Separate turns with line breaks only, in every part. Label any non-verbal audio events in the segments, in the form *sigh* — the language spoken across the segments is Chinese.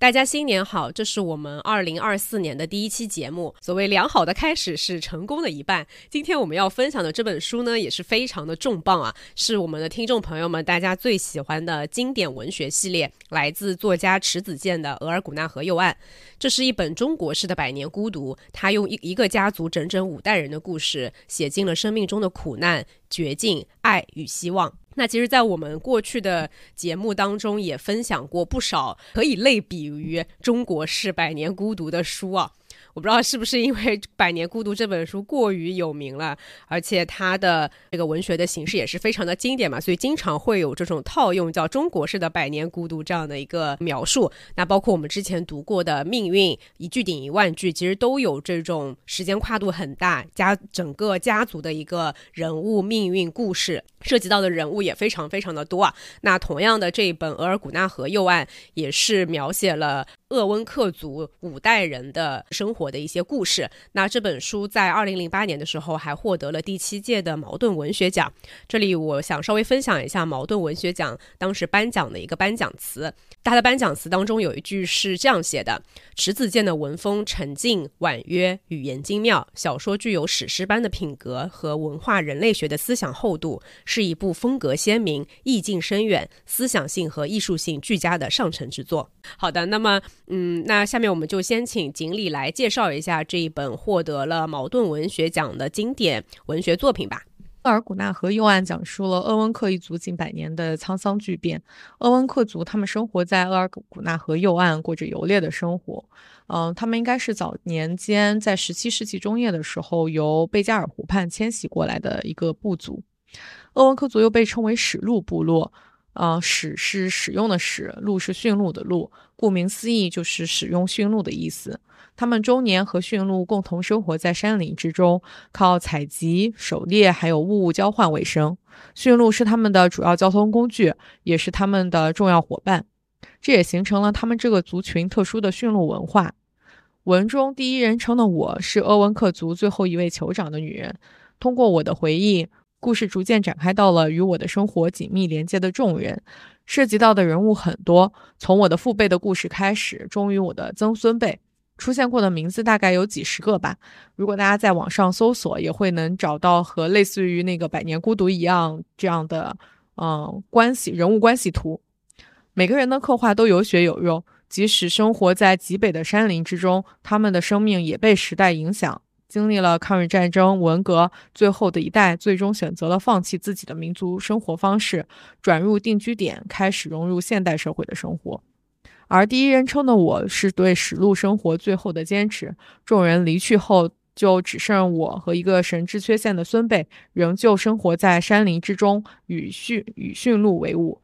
大家新年好，这是我们二零二四年的第一期节目。所谓良好的开始是成功的一半。今天我们要分享的这本书呢，也是非常的重磅啊，是我们的听众朋友们大家最喜欢的经典文学系列，来自作家迟子建的《额尔古纳河右岸》。这是一本中国式的百年孤独，他用一一个家族整整五代人的故事，写尽了生命中的苦难、绝境、爱与希望。那其实，在我们过去的节目当中，也分享过不少可以类比于中国式百年孤独的书啊。我不知道是不是因为《百年孤独》这本书过于有名了，而且它的这个文学的形式也是非常的经典嘛，所以经常会有这种套用叫中国式的“百年孤独”这样的一个描述。那包括我们之前读过的《命运》，一句顶一万句，其实都有这种时间跨度很大，家整个家族的一个人物命运故事，涉及到的人物也非常非常的多啊。那同样的这一本《额尔古纳河右岸》也是描写了。鄂温克族五代人的生活的一些故事。那这本书在二零零八年的时候还获得了第七届的茅盾文学奖。这里我想稍微分享一下茅盾文学奖当时颁奖的一个颁奖词。他的颁奖词当中有一句是这样写的：迟子建的文风沉静婉约，语言精妙，小说具有史诗般的品格和文化人类学的思想厚度，是一部风格鲜明、意境深远、思想性和艺术性俱佳的上乘之作。好的，那么。嗯，那下面我们就先请锦鲤来介介绍一下这一本获得了茅盾文学奖的经典文学作品吧。
厄尔古纳河右岸讲述了鄂温克一族近百年的沧桑巨变。鄂温克族他们生活在厄尔古纳河右岸，过着游猎的生活。嗯，他们应该是早年间在十七世纪中叶的时候由贝加尔湖畔迁徙过来的一个部族。鄂温克族又被称为史路部落。啊，使是使用的使，鹿是驯鹿的鹿，顾名思义就是使用驯鹿的意思。他们终年和驯鹿共同生活在山林之中，靠采集、狩猎还有物物交换为生。驯鹿是他们的主要交通工具，也是他们的重要伙伴。这也形成了他们这个族群特殊的驯鹿文化。文中第一人称的我是鄂温克族最后一位酋长的女人。通过我的回忆。故事逐渐展开到了与我的生活紧密连接的众人，涉及到的人物很多，从我的父辈的故事开始，终于我的曾孙辈，出现过的名字大概有几十个吧。如果大家在网上搜索，也会能找到和类似于那个《百年孤独》一样这样的嗯关系人物关系图。每个人的刻画都有血有肉，即使生活在极北的山林之中，他们的生命也被时代影响。经历了抗日战争、文革，最后的一代最终选择了放弃自己的民族生活方式，转入定居点，开始融入现代社会的生活。而第一人称的我是对史路生活最后的坚持。众人离去后，就只剩我和一个神志缺陷的孙辈，仍旧生活在山林之中，与驯与驯鹿为伍。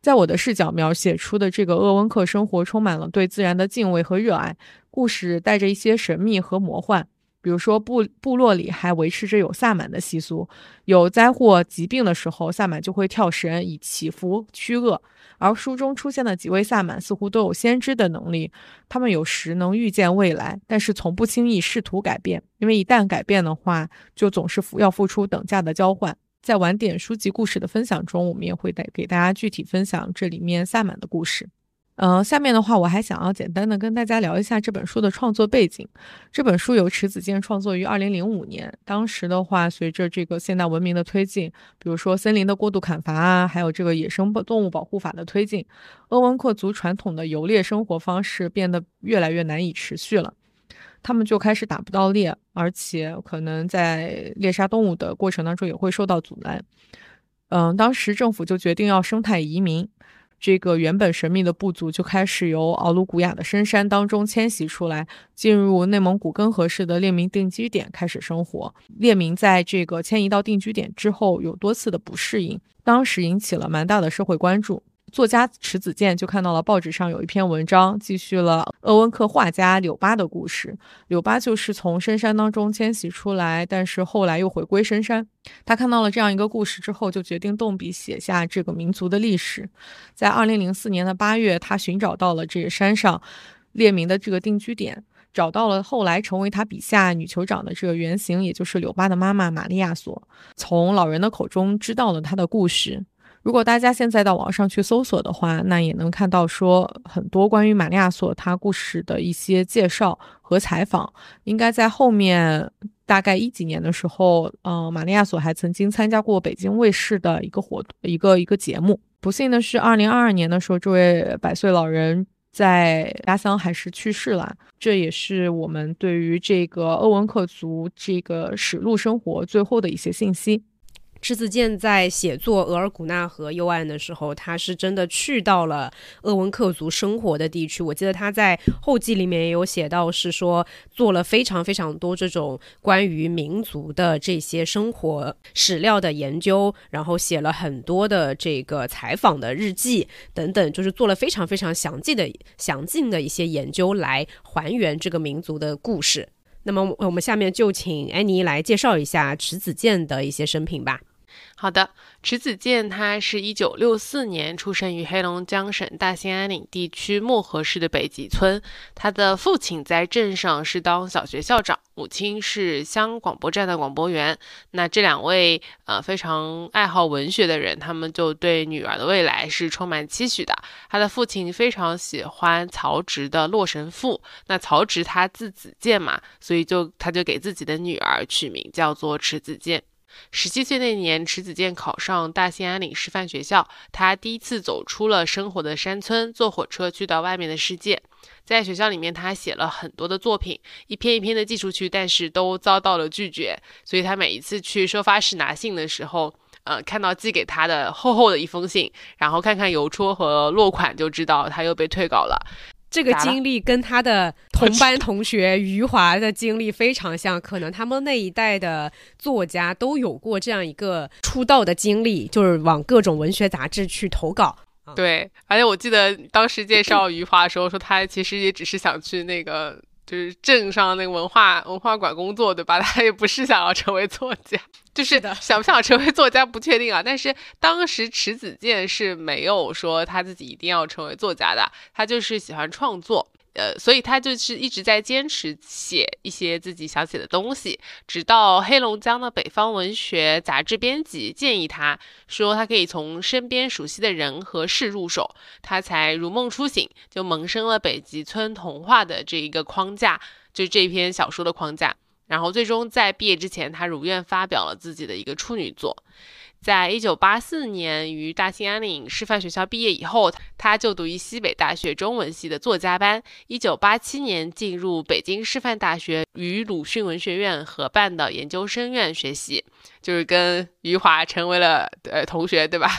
在我的视角描写出的这个鄂温克生活，充满了对自然的敬畏和热爱。故事带着一些神秘和魔幻。比如说，部部落里还维持着有萨满的习俗，有灾祸、疾病的时候，萨满就会跳神以祈福驱恶。而书中出现的几位萨满似乎都有先知的能力，他们有时能预见未来，但是从不轻易试图改变，因为一旦改变的话，就总是付要付出等价的交换。在晚点书籍故事的分享中，我们也会带给大家具体分享这里面萨满的故事。嗯，下面的话我还想要简单的跟大家聊一下这本书的创作背景。这本书由迟子建创作于二零零五年，当时的话，随着这个现代文明的推进，比如说森林的过度砍伐啊，还有这个野生动物保护法的推进，鄂温克族传统的游猎生活方式变得越来越难以持续了，他们就开始打不到猎，而且可能在猎杀动物的过程当中也会受到阻拦。嗯，当时政府就决定要生态移民。这个原本神秘的部族就开始由奥鲁古雅的深山当中迁徙出来，进入内蒙古根河市的列民定居点开始生活。列民在这个迁移到定居点之后，有多次的不适应，当时引起了蛮大的社会关注。作家池子健就看到了报纸上有一篇文章，继续了鄂温克画家柳巴的故事。柳巴就是从深山当中迁徙出来，但是后来又回归深山。他看到了这样一个故事之后，就决定动笔写下这个民族的历史。在二零零四年的八月，他寻找到了这个山上列明的这个定居点。找到了后来成为他笔下女酋长的这个原型，也就是柳巴的妈妈玛利亚索。从老人的口中知道了他的故事。如果大家现在到网上去搜索的话，那也能看到说很多关于玛利亚索她故事的一些介绍和采访。应该在后面大概一几年的时候，嗯，玛利亚索还曾经参加过北京卫视的一个活一个一个节目。不幸的是，二零二二年的时候，这位百岁老人。在家乡还是去世了，这也是我们对于这个鄂温克族这个史录生活最后的一些信息。
迟子建在写作额尔古纳河右岸的时候，他是真的去到了鄂温克族生活的地区。我记得他在后记里面也有写到，是说做了非常非常多这种关于民族的这些生活史料的研究，然后写了很多的这个采访的日记等等，就是做了非常非常详尽的详尽的一些研究来还原这个民族的故事。那么我们下面就请安妮来介绍一下迟子建的一些生平吧。
好的，迟子建他是一九六四年出生于黑龙江省大兴安岭地区漠河市的北极村。他的父亲在镇上是当小学校长，母亲是乡广播站的广播员。那这两位呃非常爱好文学的人，他们就对女儿的未来是充满期许的。他的父亲非常喜欢曹植的《洛神赋》，那曹植他字子建嘛，所以就他就给自己的女儿取名叫做迟子建。十七岁那年，迟子建考上大兴安岭师范学校。他第一次走出了生活的山村，坐火车去到外面的世界。在学校里面，他写了很多的作品，一篇一篇的寄出去，但是都遭到了拒绝。所以他每一次去收发室拿信的时候，呃，看到寄给他的厚厚的一封信，然后看看邮戳和落款，就知道他又被退稿了。
这个经历跟他的同班同学余华的经历非常像，可能他们那一代的作家都有过这样一个出道的经历，就是往各种文学杂志去投稿。
对，而且我记得当时介绍余华的时候，说他其实也只是想去那个。就是镇上那个文化文化馆工作，对吧？*laughs* 他也不是想要成为作家，就是想不想成为作家不确定啊。但是当时迟子建是没有说他自己一定要成为作家的，他就是喜欢创作。呃，所以他就是一直在坚持写一些自己想写的东西，直到黑龙江的北方文学杂志编辑建议他说他可以从身边熟悉的人和事入手，他才如梦初醒，就萌生了北极村童话的这一个框架，就这篇小说的框架。然后最终在毕业之前，他如愿发表了自己的一个处女作。在一九八四年于大兴安岭师范学校毕业以后，他就读于西北大学中文系的作家班。一九八七年进入北京师范大学与鲁迅文学院合办的研究生院学习，就是跟余华成为了呃同学，对吧？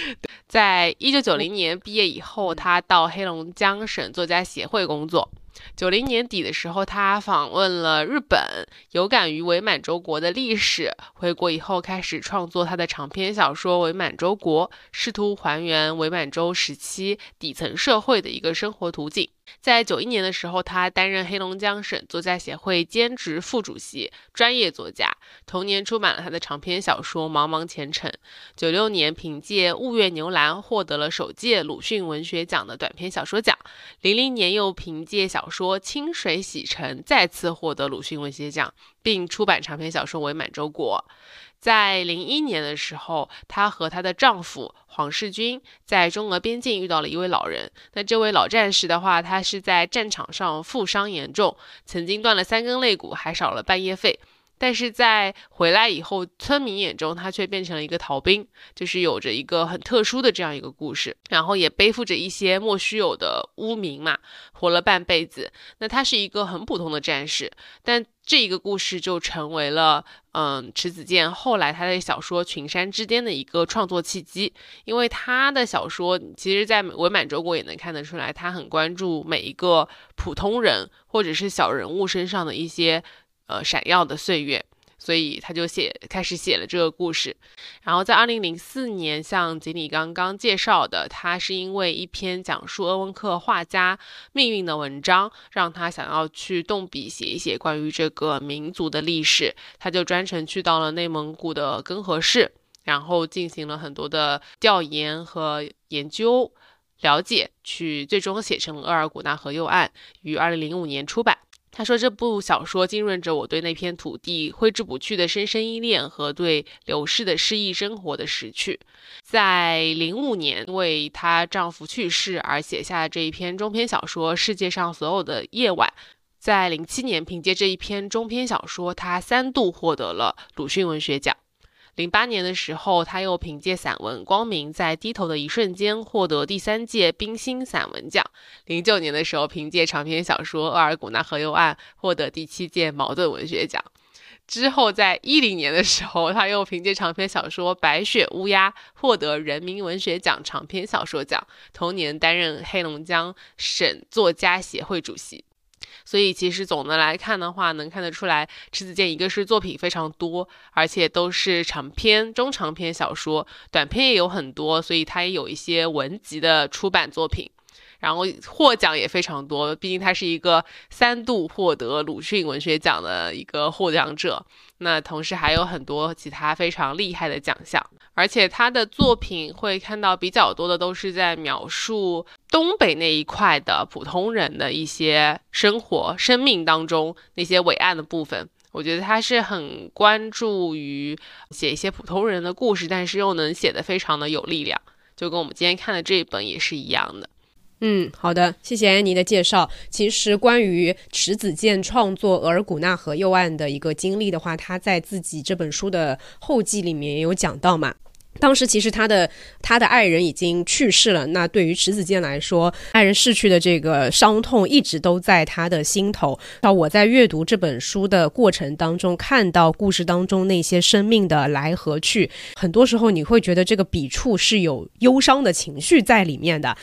*laughs* 在一九九零年毕业以后，他到黑龙江省作家协会工作。九零年底的时候，他访问了日本，有感于伪满洲国的历史。回国以后，开始创作他的长篇小说《伪满洲国》，试图还原伪满洲时期底层社会的一个生活图景。在九一年的时候，他担任黑龙江省作家协会兼职副主席、专业作家。同年出版了他的长篇小说《茫茫前程》。九六年凭借《雾月牛栏》获得了首届鲁迅文学奖的短篇小说奖。零零年又凭借小说《清水洗尘》再次获得鲁迅文学奖，并出版长篇小说《伪满洲国》。在零一年的时候，她和她的丈夫黄世军在中俄边境遇到了一位老人。那这位老战士的话，他是在战场上负伤严重，曾经断了三根肋骨，还少了半夜肺。但是在回来以后，村民眼中他却变成了一个逃兵，就是有着一个很特殊的这样一个故事，然后也背负着一些莫须有的污名嘛，活了半辈子。那他是一个很普通的战士，但这一个故事就成为了，嗯，迟子建后来他的小说《群山之巅》的一个创作契机，因为他的小说其实，在伪满洲国也能看得出来，他很关注每一个普通人或者是小人物身上的一些。呃，闪耀的岁月，所以他就写开始写了这个故事。然后在二零零四年，像锦鲤刚刚介绍的，他是因为一篇讲述鄂温克画家命运的文章，让他想要去动笔写一写关于这个民族的历史，他就专程去到了内蒙古的根河市，然后进行了很多的调研和研究。了解，去最终写成《额尔古纳河右岸》，于二零零五年出版。他说，这部小说浸润着我对那片土地挥之不去的深深依恋和对流逝的诗意生活的识趣。在零五年，为她丈夫去世而写下这一篇中篇小说《世界上所有的夜晚》。在零七年，凭借这一篇中篇小说，她三度获得了鲁迅文学奖。零八年的时候，他又凭借散文《光明在低头的一瞬间》获得第三届冰心散文奖。零九年的时候，凭借长篇小说《额尔古纳河右岸》获得第七届茅盾文学奖。之后，在一零年的时候，他又凭借长篇小说《白雪乌鸦》获得人民文学奖长篇小说奖。同年，担任黑龙江省作家协会主席。所以其实总的来看的话，能看得出来，迟子建一个是作品非常多，而且都是长篇、中长篇小说，短篇也有很多，所以他也有一些文集的出版作品。然后获奖也非常多，毕竟他是一个三度获得鲁迅文学奖的一个获奖者。那同时还有很多其他非常厉害的奖项，而且他的作品会看到比较多的都是在描述东北那一块的普通人的一些生活、生命当中那些伟岸的部分。我觉得他是很关注于写一些普通人的故事，但是又能写得非常的有力量，就跟我们今天看的这一本也是一样的。
嗯，好的，谢谢安妮的介绍。其实关于迟子建创作《额尔古纳河右岸》的一个经历的话，他在自己这本书的后记里面也有讲到嘛。当时其实他的他的爱人已经去世了，那对于迟子建来说，爱人逝去的这个伤痛一直都在他的心头。那我在阅读这本书的过程当中，看到故事当中那些生命的来和去，很多时候你会觉得这个笔触是有忧伤的情绪在里面的。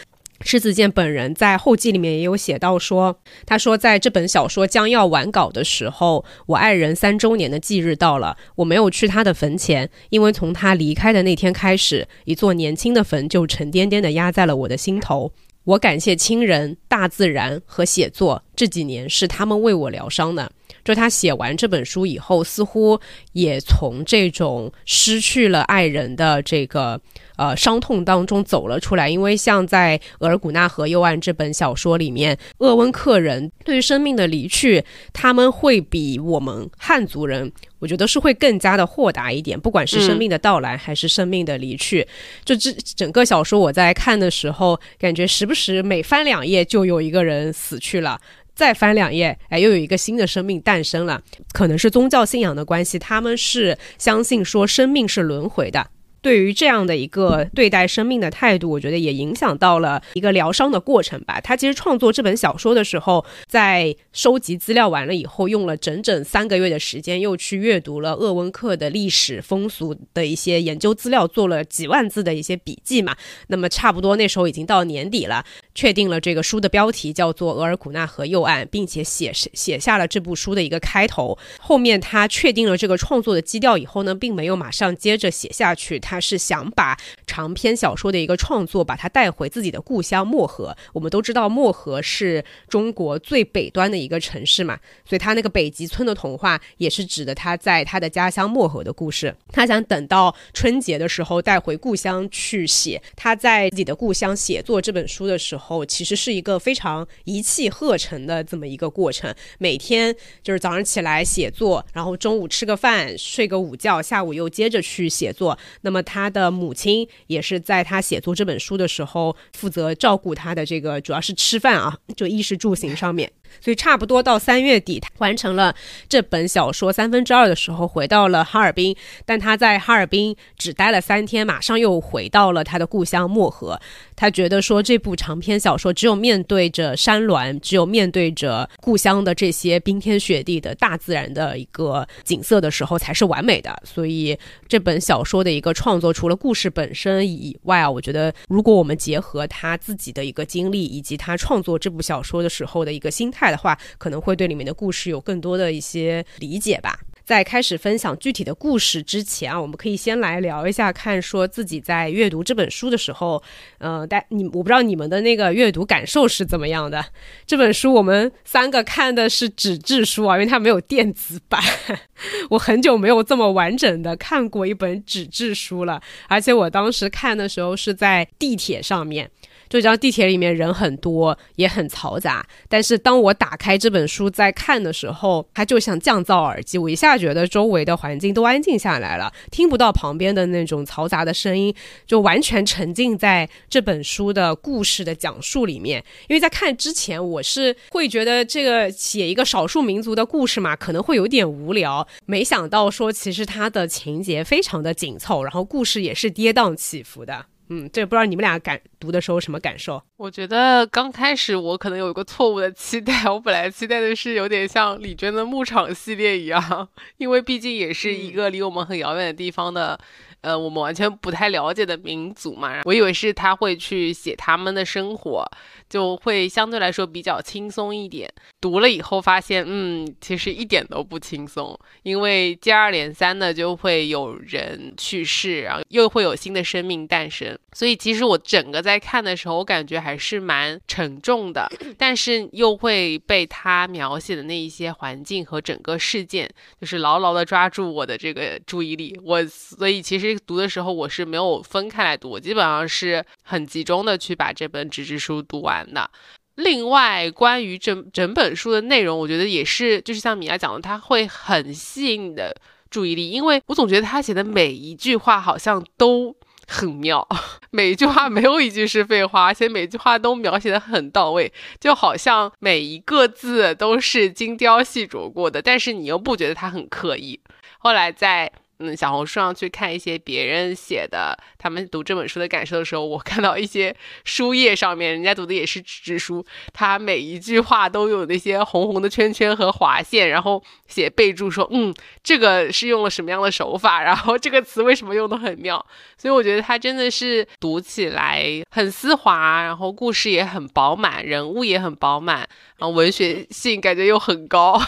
迟子健本人在后记里面也有写到说，他说在这本小说将要完稿的时候，我爱人三周年的忌日到了，我没有去他的坟前，因为从他离开的那天开始，一座年轻的坟就沉甸甸的压在了我的心头。我感谢亲人、大自然和写作，这几年是他们为我疗伤的。就他写完这本书以后，似乎也从这种失去了爱人的这个。呃，伤痛当中走了出来，因为像在《额尔古纳河右岸》这本小说里面，鄂温克人对于生命的离去，他们会比我们汉族人，我觉得是会更加的豁达一点。不管是生命的到来，还是生命的离去，就这整个小说我在看的时候，感觉时不时每翻两页就有一个人死去了，再翻两页，哎，又有一个新的生命诞生了。可能是宗教信仰的关系，他们是相信说生命是轮回的。对于这样的一个对待生命的态度，我觉得也影响到了一个疗伤的过程吧。他其实创作这本小说的时候，在收集资料完了以后，用了整整三个月的时间，又去阅读了鄂温克的历史风俗的一些研究资料，做了几万字的一些笔记嘛。那么差不多那时候已经到年底了，确定了这个书的标题叫做《额尔古纳河右岸》，并且写写下了这部书的一个开头。后面他确定了这个创作的基调以后呢，并没有马上接着写下去。他他是想把长篇小说的一个创作，把它带回自己的故乡漠河。我们都知道漠河是中国最北端的一个城市嘛，所以他那个北极村的童话也是指的他在他的家乡漠河的故事。*laughs* 他想等到春节的时候带回故乡去写。他在自己的故乡写作这本书的时候，其实是一个非常一气呵成的这么一个过程。每天就是早上起来写作，然后中午吃个饭，睡个午觉，下午又接着去写作。那么他的母亲也是在他写作这本书的时候负责照顾他的这个，主要是吃饭啊，就衣食住行上面。所以差不多到三月底，他完成了这本小说三分之二的时候，回到了哈尔滨。但他在哈尔滨只待了三天，马上又回到了他的故乡漠河。他觉得说，这部长篇小说只有面对着山峦，只有面对着故乡的这些冰天雪地的大自然的一个景色的时候，才是完美的。所以这本小说的一个创作，除了故事本身以外啊，我觉得如果我们结合他自己的一个经历，以及他创作这部小说的时候的一个心态。快的话，可能会对里面的故事有更多的一些理解吧。在开始分享具体的故事之前啊，我们可以先来聊一下，看说自己在阅读这本书的时候，呃，但你我不知道你们的那个阅读感受是怎么样的。这本书我们三个看的是纸质书啊，因为它没有电子版。*laughs* 我很久没有这么完整的看过一本纸质书了，而且我当时看的时候是在地铁上面。就知道地铁里面人很多，也很嘈杂。但是当我打开这本书在看的时候，它就像降噪耳机，我一下觉得周围的环境都安静下来了，听不到旁边的那种嘈杂的声音，就完全沉浸在这本书的故事的讲述里面。因为在看之前，我是会觉得这个写一个少数民族的故事嘛，可能会有点无聊。没想到说，其实它的情节非常的紧凑，然后故事也是跌宕起伏的。嗯，这不知道你们俩感读的时候什么感受？
我觉得刚开始我可能有一个错误的期待，我本来期待的是有点像李娟的牧场系列一样，因为毕竟也是一个离我们很遥远的地方的。呃，我们完全不太了解的民族嘛，我以为是他会去写他们的生活，就会相对来说比较轻松一点。读了以后发现，嗯，其实一点都不轻松，因为接二连三的就会有人去世，然后又会有新的生命诞生。所以其实我整个在看的时候，我感觉还是蛮沉重的，但是又会被他描写的那一些环境和整个事件，就是牢牢的抓住我的这个注意力。我所以其实。读的时候我是没有分开来读，我基本上是很集中的去把这本纸质书读完的。另外，关于整整本书的内容，我觉得也是，就是像米娅讲的，他会很吸引你的注意力，因为我总觉得他写的每一句话好像都很妙，*laughs* 每一句话没有一句是废话，而且每句话都描写的很到位，就好像每一个字都是精雕细琢过的，但是你又不觉得他很刻意。后来在。嗯，小红书上去看一些别人写的，他们读这本书的感受的时候，我看到一些书页上面，人家读的也是纸质书，他每一句话都有那些红红的圈圈和划线，然后写备注说，嗯，这个是用了什么样的手法，然后这个词为什么用的很妙，所以我觉得他真的是读起来很丝滑，然后故事也很饱满，人物也很饱满，然后文学性感觉又很高，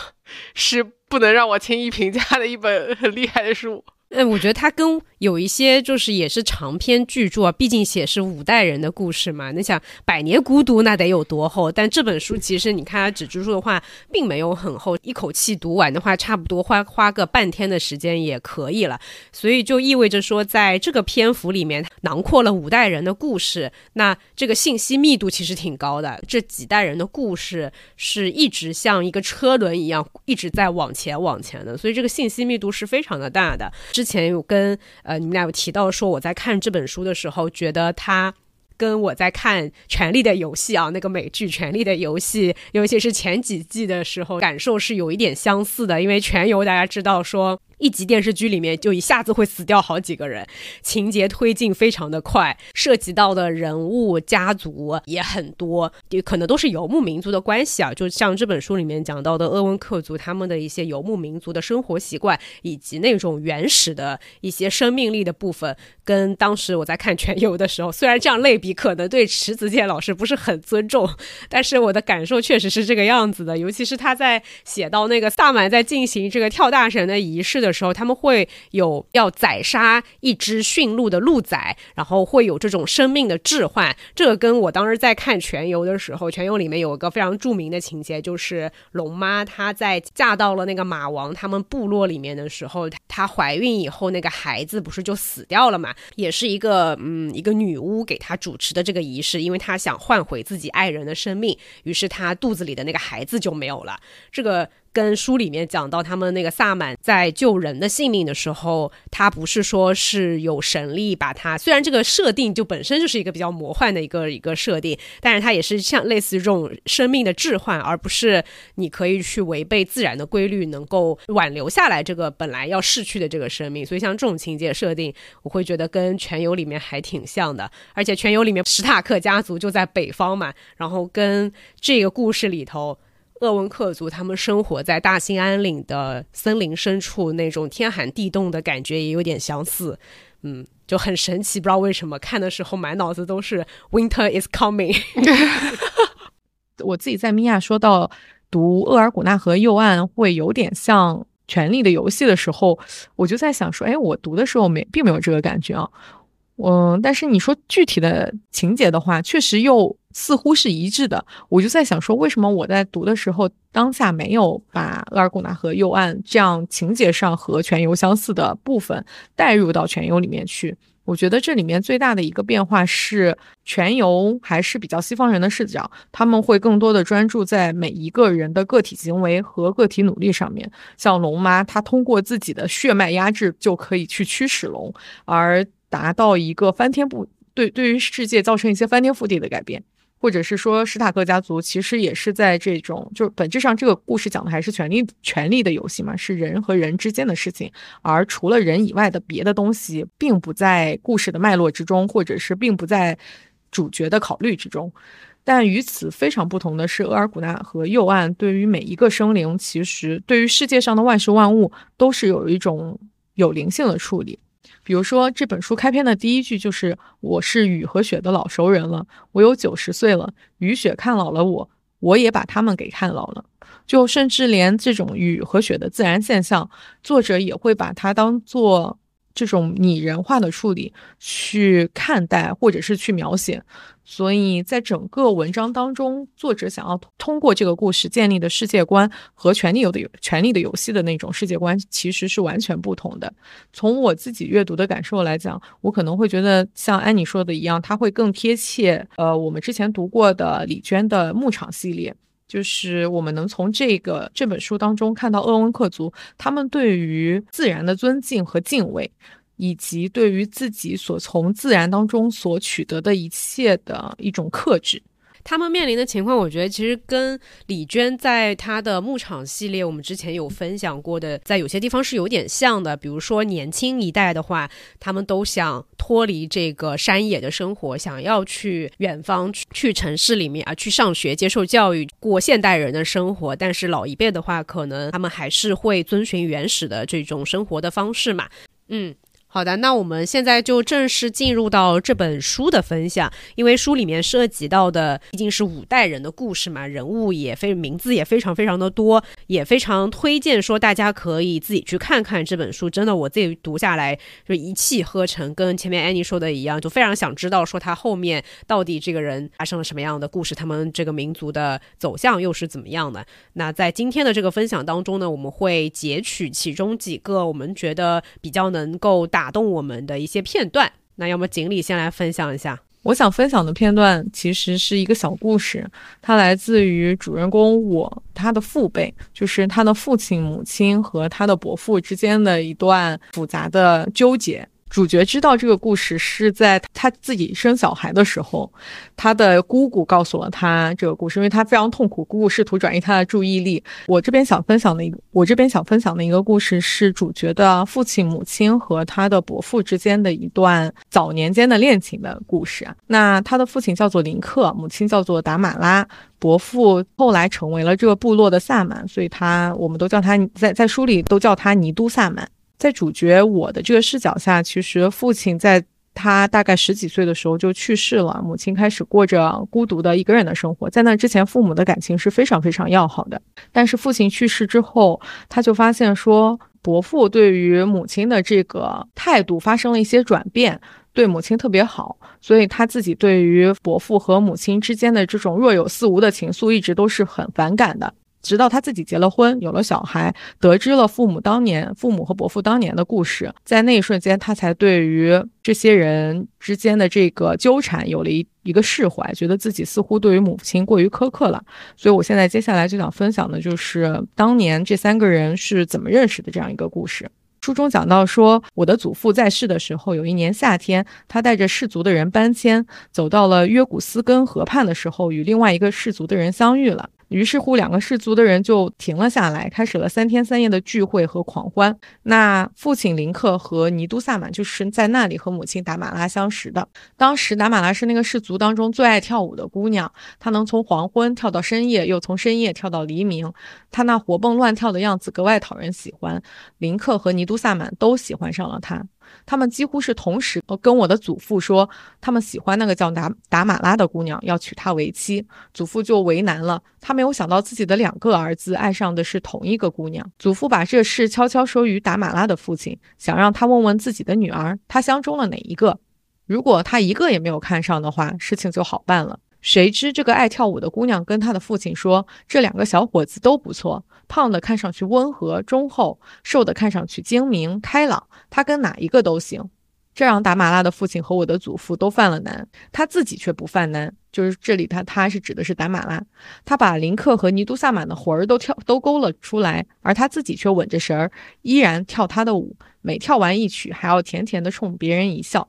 是。不能让我轻易评价的一本很厉害的书。
哎，我觉得它跟有一些就是也是长篇巨著啊，毕竟写是五代人的故事嘛。你想《百年孤独》那得有多厚？但这本书其实你看它纸质书的话，并没有很厚，一口气读完的话，差不多花花个半天的时间也可以了。所以就意味着说，在这个篇幅里面囊括了五代人的故事，那这个信息密度其实挺高的。这几代人的故事是一直像一个车轮一样一直在往前往前的，所以这个信息密度是非常的大的。之前有跟呃你们俩有提到说，我在看这本书的时候，觉得它跟我在看《权力的游戏》啊那个美剧《权力的游戏》，尤其是前几季的时候，感受是有一点相似的。因为全游大家知道说。一集电视剧里面就一下子会死掉好几个人，情节推进非常的快，涉及到的人物家族也很多，也可能都是游牧民族的关系啊。就像这本书里面讲到的鄂温克族他们的一些游牧民族的生活习惯，以及那种原始的一些生命力的部分，跟当时我在看全游的时候，虽然这样类比可能对池子健老师不是很尊重，但是我的感受确实是这个样子的。尤其是他在写到那个萨满在进行这个跳大神的仪式。的时候，他们会有要宰杀一只驯鹿的鹿仔，然后会有这种生命的置换。这个跟我当时在看《全游》的时候，《全游》里面有一个非常著名的情节，就是龙妈她在嫁到了那个马王他们部落里面的时候，她怀孕以后，那个孩子不是就死掉了嘛？也是一个嗯，一个女巫给她主持的这个仪式，因为她想换回自己爱人的生命，于是她肚子里的那个孩子就没有了。这个。跟书里面讲到，他们那个萨满在救人的性命的时候，他不是说是有神力把他。虽然这个设定就本身就是一个比较魔幻的一个一个设定，但是它也是像类似于这种生命的置换，而不是你可以去违背自然的规律，能够挽留下来这个本来要逝去的这个生命。所以像这种情节设定，我会觉得跟《全游》里面还挺像的。而且《全游》里面史塔克家族就在北方嘛，然后跟这个故事里头。鄂温克族他们生活在大兴安岭的森林深处，那种天寒地冻的感觉也有点相似，嗯，就很神奇，不知道为什么看的时候满脑子都是 Winter is coming。*laughs*
我自己在米娅说到读《厄尔古纳河右岸》会有点像权力的游戏的时候，我就在想说，哎，我读的时候没并没有这个感觉啊。嗯，但是你说具体的情节的话，确实又似乎是一致的。我就在想说，为什么我在读的时候，当下没有把额尔古纳河右岸这样情节上和全游相似的部分带入到全游里面去？我觉得这里面最大的一个变化是，全游还是比较西方人的视角，他们会更多的专注在每一个人的个体行为和个体努力上面。像龙妈，她通过自己的血脉压制就可以去驱使龙，而。达到一个翻天覆对对于世界造成一些翻天覆地的改变，或者是说史塔克家族其实也是在这种，就是本质上这个故事讲的还是权力权力的游戏嘛，是人和人之间的事情，而除了人以外的别的东西并不在故事的脉络之中，或者是并不在主角的考虑之中。但与此非常不同的是，额尔古纳和右岸对于每一个生灵，其实对于世界上的万事万物都是有一种有灵性的处理。比如说，这本书开篇的第一句就是“我是雨和雪的老熟人了，我有九十岁了，雨雪看老了我，我也把他们给看老了。”就甚至连这种雨和雪的自然现象，作者也会把它当做。这种拟人化的处理去看待或者是去描写，所以在整个文章当中，作者想要通过这个故事建立的世界观和《权力有的权力的游戏》的那种世界观其实是完全不同的。从我自己阅读的感受来讲，我可能会觉得像安妮说的一样，它会更贴切。呃，我们之前读过的李娟的牧场系列。就是我们能从这个这本书当中看到鄂温克族他们对于自然的尊敬和敬畏，以及对于自己所从自然当中所取得的一切的一种克制。
他们面临的情况，我觉得其实跟李娟在她的牧场系列，我们之前有分享过的，在有些地方是有点像的。比如说年轻一代的话，他们都想脱离这个山野的生活，想要去远方、去城市里面啊，去上学、接受教育、过现代人的生活。但是老一辈的话，可能他们还是会遵循原始的这种生活的方式嘛。嗯。好的，那我们现在就正式进入到这本书的分享。因为书里面涉及到的毕竟是五代人的故事嘛，人物也非名字也非常非常的多，也非常推荐说大家可以自己去看看这本书。真的，我自己读下来就一气呵成，跟前面安妮说的一样，就非常想知道说他后面到底这个人发生了什么样的故事，他们这个民族的走向又是怎么样的。那在今天的这个分享当中呢，我们会截取其中几个我们觉得比较能够打。打动我们的一些片段，那要么锦鲤先来分享一下。
我想分享的片段其实是一个小故事，它来自于主人公我他的父辈，就是他的父亲、母亲和他的伯父之间的一段复杂的纠结。主角知道这个故事是在他自己生小孩的时候，他的姑姑告诉了他这个故事，因为他非常痛苦，姑姑试图转移他的注意力。我这边想分享的一个，我这边想分享的一个故事是主角的父亲、母亲和他的伯父之间的一段早年间的恋情的故事。那他的父亲叫做林克，母亲叫做达马拉，伯父后来成为了这个部落的萨满，所以他我们都叫他在在书里都叫他尼都萨满。在主角我的这个视角下，其实父亲在他大概十几岁的时候就去世了，母亲开始过着孤独的一个人的生活。在那之前，父母的感情是非常非常要好的。但是父亲去世之后，他就发现说，伯父对于母亲的这个态度发生了一些转变，对母亲特别好，所以他自己对于伯父和母亲之间的这种若有似无的情愫，一直都是很反感的。直到他自己结了婚，有了小孩，得知了父母当年、父母和伯父当年的故事，在那一瞬间，他才对于这些人之间的这个纠缠有了一一个释怀，觉得自己似乎对于母亲过于苛刻了。所以，我现在接下来就想分享的就是当年这三个人是怎么认识的这样一个故事。书中讲到说，我的祖父在世的时候，有一年夏天，他带着氏族的人搬迁，走到了约古斯根河畔的时候，与另外一个氏族的人相遇了。于是乎，两个氏族的人就停了下来，开始了三天三夜的聚会和狂欢。那父亲林克和尼都萨满就是在那里和母亲达马拉相识的。当时达马拉是那个氏族当中最爱跳舞的姑娘，她能从黄昏跳到深夜，又从深夜跳到黎明。她那活蹦乱跳的样子格外讨人喜欢，林克和尼都萨满都喜欢上了她。他们几乎是同时跟我的祖父说，他们喜欢那个叫达达马拉的姑娘，要娶她为妻。祖父就为难了，他没有想到自己的两个儿子爱上的是同一个姑娘。祖父把这事悄悄说于达马拉的父亲，想让他问问自己的女儿，他相中了哪一个。如果他一个也没有看上的话，事情就好办了。谁知这个爱跳舞的姑娘跟她的父亲说，这两个小伙子都不错，胖的看上去温和忠厚，瘦的看上去精明开朗，他跟哪一个都行。这让达马拉的父亲和我的祖父都犯了难，他自己却不犯难。就是这里他他是指的是达马拉，他把林克和尼都萨满的魂儿都跳都勾了出来，而他自己却稳着神儿，依然跳他的舞，每跳完一曲还要甜甜的冲别人一笑。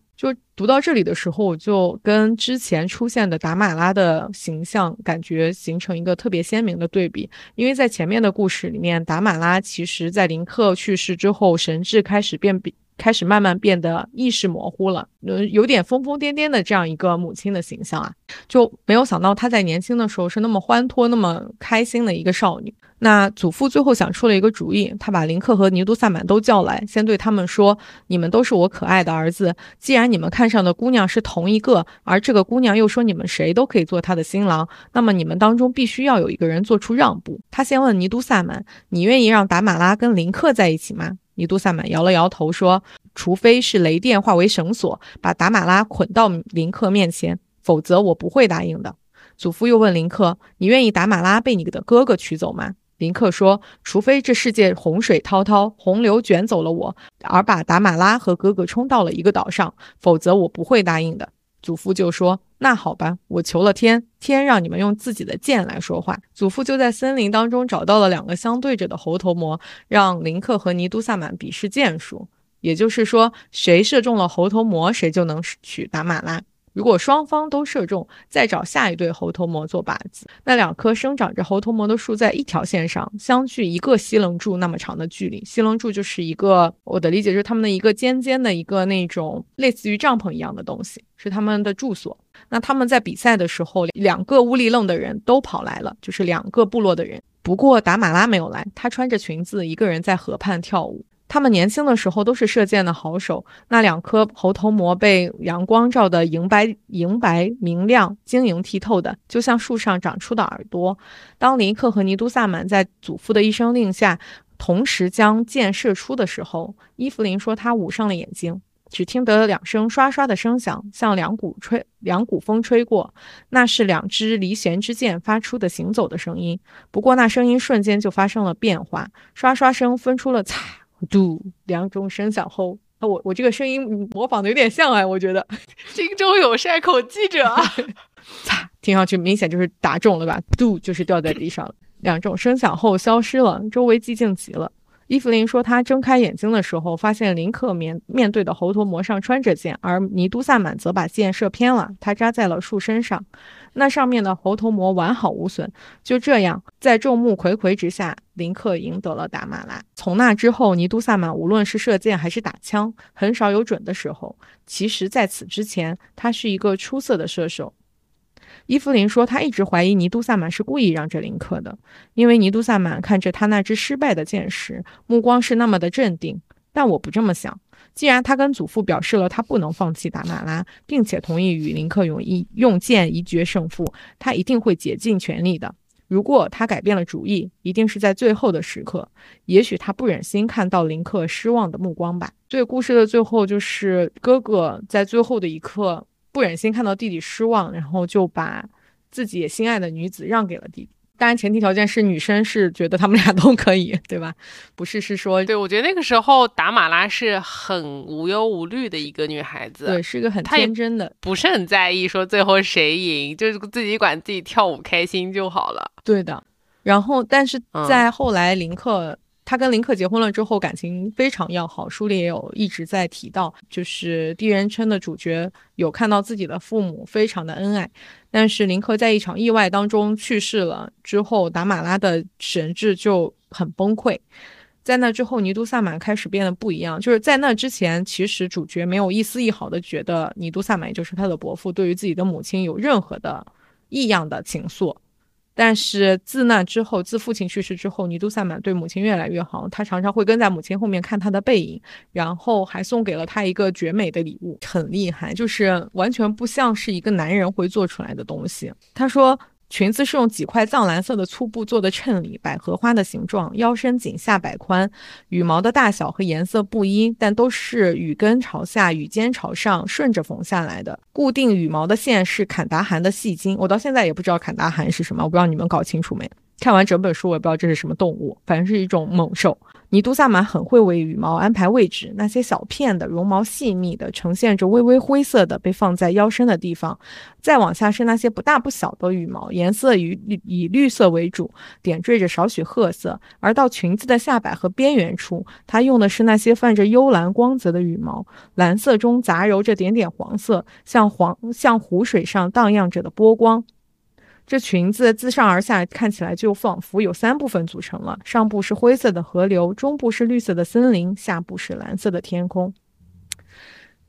读到这里的时候，我就跟之前出现的达马拉的形象感觉形成一个特别鲜明的对比。因为在前面的故事里面，达马拉其实在林克去世之后，神智开始变比。开始慢慢变得意识模糊了，嗯，有点疯疯癫癫的这样一个母亲的形象啊，就没有想到她在年轻的时候是那么欢脱、那么开心的一个少女。那祖父最后想出了一个主意，他把林克和尼都萨满都叫来，先对他们说：“你们都是我可爱的儿子，既然你们看上的姑娘是同一个，而这个姑娘又说你们谁都可以做她的新郎，那么你们当中必须要有一个人做出让步。”他先问尼都萨满：“你愿意让达马拉跟林克在一起吗？”尼都萨满摇了摇头说：“除非是雷电化为绳索，把达马拉捆到林克面前，否则我不会答应的。”祖父又问林克：“你愿意达马拉被你的哥哥娶走吗？”林克说：“除非这世界洪水滔滔，洪流卷走了我，而把达马拉和哥哥冲到了一个岛上，否则我不会答应的。”祖父就说：“那好吧，我求了天，天让你们用自己的剑来说话。”祖父就在森林当中找到了两个相对着的猴头魔，让林克和尼都萨满比试剑术，也就是说，谁射中了猴头魔，谁就能娶达玛拉。如果双方都射中，再找下一对猴头魔做靶子。那两棵生长着猴头魔的树在一条线上相距一个西棱柱那么长的距离。西棱柱就是一个，我的理解就是他们的一个尖尖的一个那种类似于帐篷一样的东西，是他们的住所。那他们在比赛的时候，两个乌里愣的人都跑来了，就是两个部落的人。不过达马拉没有来，她穿着裙子，一个人在河畔跳舞。他们年轻的时候都是射箭的好手。那两颗猴头魔被阳光照得银白银白明亮、晶莹剔透的，就像树上长出的耳朵。当林克和尼都萨满在祖父的一声令下，同时将箭射出的时候，伊芙琳说她捂上了眼睛，只听得两声刷刷的声响，像两股吹两股风吹过，那是两支离弦之箭发出的行走的声音。不过那声音瞬间就发生了变化，刷刷声分出了嚓。嘟，两种声响后，啊，我我这个声音模仿的有点像哎，我觉得 *laughs*
心中有善口记者，*laughs*
擦，听上去明显就是打中了吧？嘟，就是掉在地上了。两种声响后消失了，周围寂静极了。伊芙琳说：“她睁开眼睛的时候，发现林克面面对的猴头魔上穿着箭，而尼都萨满则把箭射偏了，他扎在了树身上。那上面的猴头魔完好无损。就这样，在众目睽睽之下，林克赢得了达马拉。从那之后，尼都萨满无论是射箭还是打枪，很少有准的时候。其实，在此之前，他是一个出色的射手。”伊芙琳说：“她一直怀疑尼都萨满是故意让着林克的，因为尼都萨满看着他那只失败的箭时，目光是那么的镇定。但我不这么想。既然他跟祖父表示了他不能放弃达马拉，并且同意与林克用一用剑一决胜负，他一定会竭尽全力的。如果他改变了主意，一定是在最后的时刻。也许他不忍心看到林克失望的目光吧。所以故事的最后就是哥哥在最后的一刻。”不忍心看到弟弟失望，然后就把自己心爱的女子让给了弟弟。当然，前提条件是女生是觉得他们俩都可以，对吧？不是是说，
对我觉得那个时候达马拉是很无忧无虑的一个女孩子，
对，是一个很天真的，
不是很在意说最后谁赢，就是自己管自己跳舞开心就好了。
对的。然后，但是在后来林克。他跟林克结婚了之后，感情非常要好。书里也有一直在提到，就是第一人称的主角有看到自己的父母非常的恩爱。但是林克在一场意外当中去世了之后，达马拉的神智就很崩溃。在那之后，尼都萨满开始变得不一样。就是在那之前，其实主角没有一丝一毫的觉得尼都萨满，也就是他的伯父，对于自己的母亲有任何的异样的情愫。但是自那之后，自父亲去世之后，尼都萨满对母亲越来越好，他常常会跟在母亲后面看她的背影，然后还送给了她一个绝美的礼物，很厉害，就是完全不像是一个男人会做出来的东西。他说。裙子是用几块藏蓝色的粗布做的衬里，百合花的形状，腰身紧，下摆宽，羽毛的大小和颜色不一，但都是羽根朝下，羽尖朝上，顺着缝下来的。固定羽毛的线是坎达汗的细金，我到现在也不知道坎达汗是什么，我不知道你们搞清楚没？看完整本书，我也不知道这是什么动物，反正是一种猛兽。尼都萨满很会为羽毛安排位置，那些小片的绒毛细密的，呈现着微微灰色的，被放在腰身的地方。再往下是那些不大不小的羽毛，颜色以以绿色为主，点缀着少许褐色。而到裙子的下摆和边缘处，它用的是那些泛着幽蓝光泽的羽毛，蓝色中杂糅着点点黄色，像黄像湖水上荡漾着的波光。这裙子自上而下看起来就仿佛有三部分组成了：上部是灰色的河流，中部是绿色的森林，下部是蓝色的天空。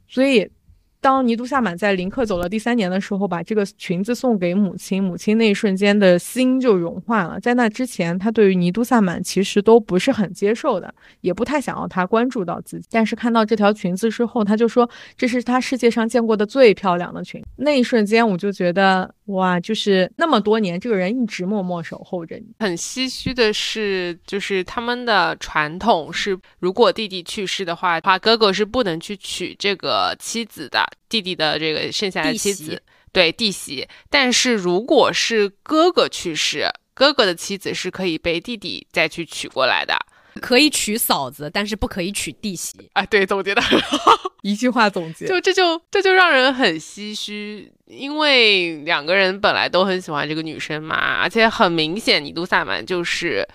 所以。当尼都萨满在林克走了第三年的时候，把这个裙子送给母亲，母亲那一瞬间的心就融化了。在那之前，他对于尼都萨满其实都不是很接受的，也不太想要他关注到自己。但是看到这条裙子之后，他就说这是他世界上见过的最漂亮的裙。那一瞬间，我就觉得哇，就是那么多年，这个人一直默默守候着你。
很唏嘘的是，就是他们的传统是，如果弟弟去世的话，话哥哥是不能去娶这个妻子的。弟弟的这个剩下的妻子，对弟媳。但是如果是哥哥去世，哥哥的妻子是可以被弟弟再去娶过来的，
可以娶嫂子，但是不可以娶弟媳。
啊，对，总结的很好，*laughs*
一句话总结，
就这就这就让人很唏嘘，因为两个人本来都很喜欢这个女生嘛，而且很明显，尼都萨满就是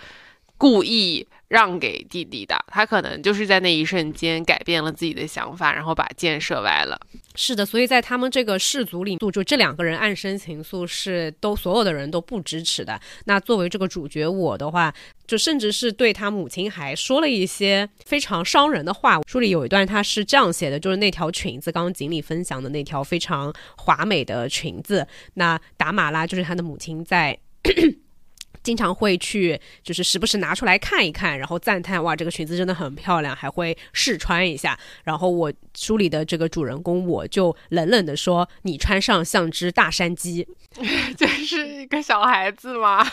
故意。让给弟弟的，他可能就是在那一瞬间改变了自己的想法，然后把箭射歪了。
是的，所以在他们这个氏族里，就这两个人暗生情愫，是都所有的人都不支持的。那作为这个主角我的话，就甚至是对他母亲还说了一些非常伤人的话。书里有一段他是这样写的，就是那条裙子，刚刚锦鲤分享的那条非常华美的裙子，那达马拉就是他的母亲在。经常会去，就是时不时拿出来看一看，然后赞叹哇，这个裙子真的很漂亮，还会试穿一下。然后我书里的这个主人公，我就冷冷的说：“你穿上像只大山鸡。”
这是一个小孩子吗？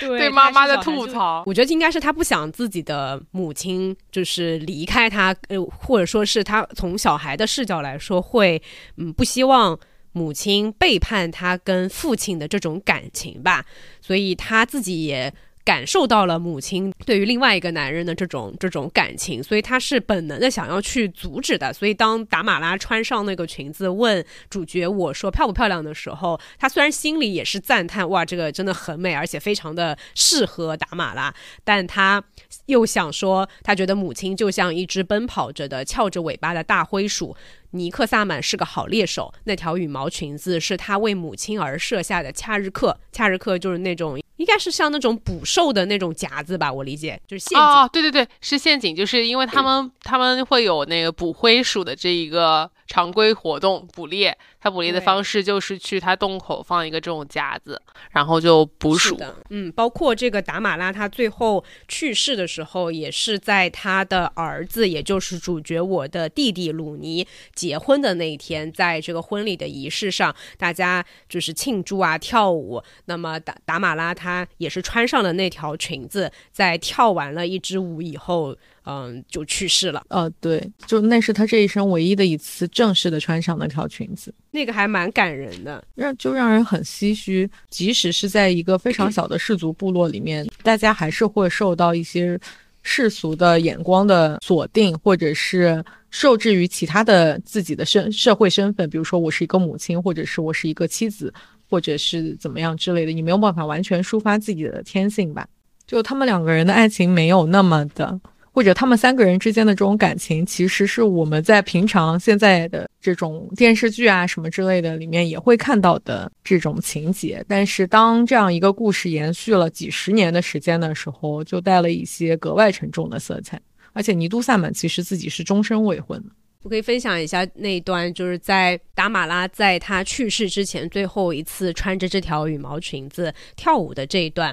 对
妈妈的吐槽，
我觉得应该是他不想自己的母亲就是离开他，呃，或者说是他从小孩的视角来说，会嗯不希望。母亲背叛他跟父亲的这种感情吧，所以他自己也。感受到了母亲对于另外一个男人的这种这种感情，所以他是本能的想要去阻止的。所以当达马拉穿上那个裙子问主角我说漂不漂亮的时候，他虽然心里也是赞叹哇，这个真的很美，而且非常的适合达马拉，但他又想说，他觉得母亲就像一只奔跑着的翘着尾巴的大灰鼠。尼克萨满是个好猎手，那条羽毛裙子是他为母亲而设下的恰日克，恰日克就是那种。应该是像那种捕兽的那种夹子吧，我理解就是陷阱。哦，
对对对，是陷阱，就是因为他们他们会有那个捕灰鼠的这一个常规活动，捕猎。他捕猎的方式就是去他洞口放一个这种夹子，然后就捕鼠。
嗯，包括这个达马拉，他最后去世的时候，也是在他的儿子，也就是主角我的弟弟鲁尼结婚的那一天，在这个婚礼的仪式上，大家就是庆祝啊，跳舞。那么达达马拉他也是穿上了那条裙子，在跳完了一支舞以后。嗯，就去世了。
呃，对，就那是他这一生唯一的一次正式的穿上那条裙子，
那个还蛮感人的，
让就让人很唏嘘。即使是在一个非常小的氏族部落里面，大家还是会受到一些世俗的眼光的锁定，或者是受制于其他的自己的身社会身份，比如说我是一个母亲，或者是我是一个妻子，或者是怎么样之类的，你没有办法完全抒发自己的天性吧？就他们两个人的爱情没有那么的。或者他们三个人之间的这种感情，其实是我们在平常现在的这种电视剧啊什么之类的里面也会看到的这种情节。但是当这样一个故事延续了几十年的时间的时候，就带了一些格外沉重的色彩。而且尼都萨满其实自己是终身未婚。
我可以分享一下那一段，就是在达马拉在他去世之前最后一次穿着这条羽毛裙子跳舞的这一段。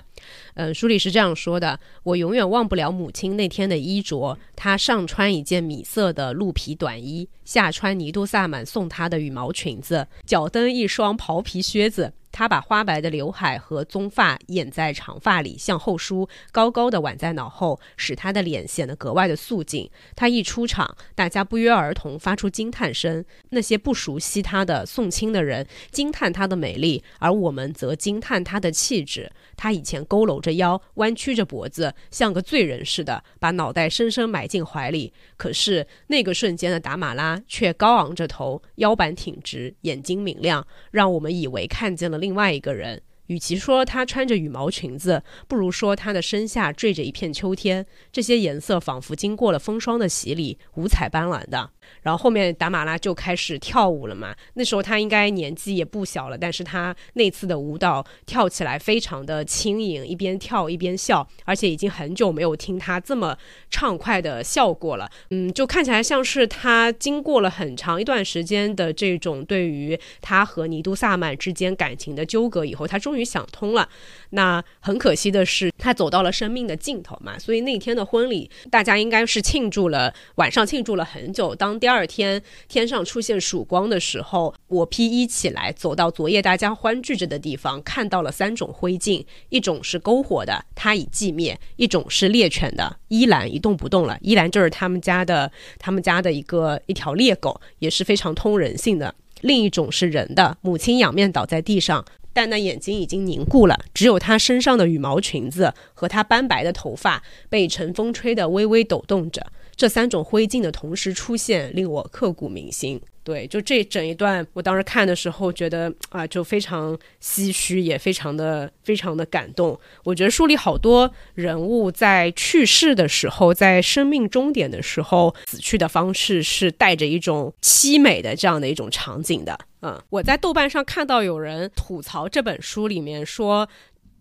嗯，书里是这样说的：我永远忘不了母亲那天的衣着，她上穿一件米色的鹿皮短衣，下穿尼都萨满送她的羽毛裙子，脚蹬一双袍皮靴子。她把花白的刘海和棕发掩在长发里，向后梳，高高的挽在脑后，使她的脸显得格外的素净。她一出场，大家不约而同发出惊叹声。那些不熟悉她的送亲的人惊叹她的美丽，而我们则惊叹她的气质。他以前佝偻着腰，弯曲着脖子，像个罪人似的，把脑袋深深埋进怀里。可是那个瞬间的达马拉却高昂着头，腰板挺直，眼睛明亮，让我们以为看见了。另外一个人，与其说她穿着羽毛裙子，不如说她的身下缀着一片秋天。这些颜色仿佛经过了风霜的洗礼，五彩斑斓的。然后后面达马拉就开始跳舞了嘛。那时候他应该年纪也不小了，但是他那次的舞蹈跳起来非常的轻盈，一边跳一边笑，而且已经很久没有听他这么畅快的笑过了。嗯，就看起来像是他经过了很长一段时间的这种对于他和尼都萨曼之间感情的纠葛以后，他终于想通了。那很可惜的是，他走到了生命的尽头嘛。所以那天的婚礼，大家应该是庆祝了晚上庆祝了很久。当第二天天上出现曙光的时候，我披衣起来，走到昨夜大家欢聚着的地方，看到了三种灰烬：一种是篝火的，它已寂灭；一种是猎犬的，依兰一动不动了。依兰就是他们家的，他们家的一个一条猎狗，也是非常通人性的。另一种是人的，母亲仰面倒在地上，但那眼睛已经凝固了，只有她身上的羽毛裙子和她斑白的头发被晨风吹得微微抖动着。这三种灰烬的同时出现，令我刻骨铭心。对，就这整一段，我当时看的时候，觉得啊，就非常唏嘘，也非常的非常的感动。我觉得书里好多人物在去世的时候，在生命终点的时候，死去的方式是带着一种凄美的这样的一种场景的。嗯，我在豆瓣上看到有人吐槽这本书里面说。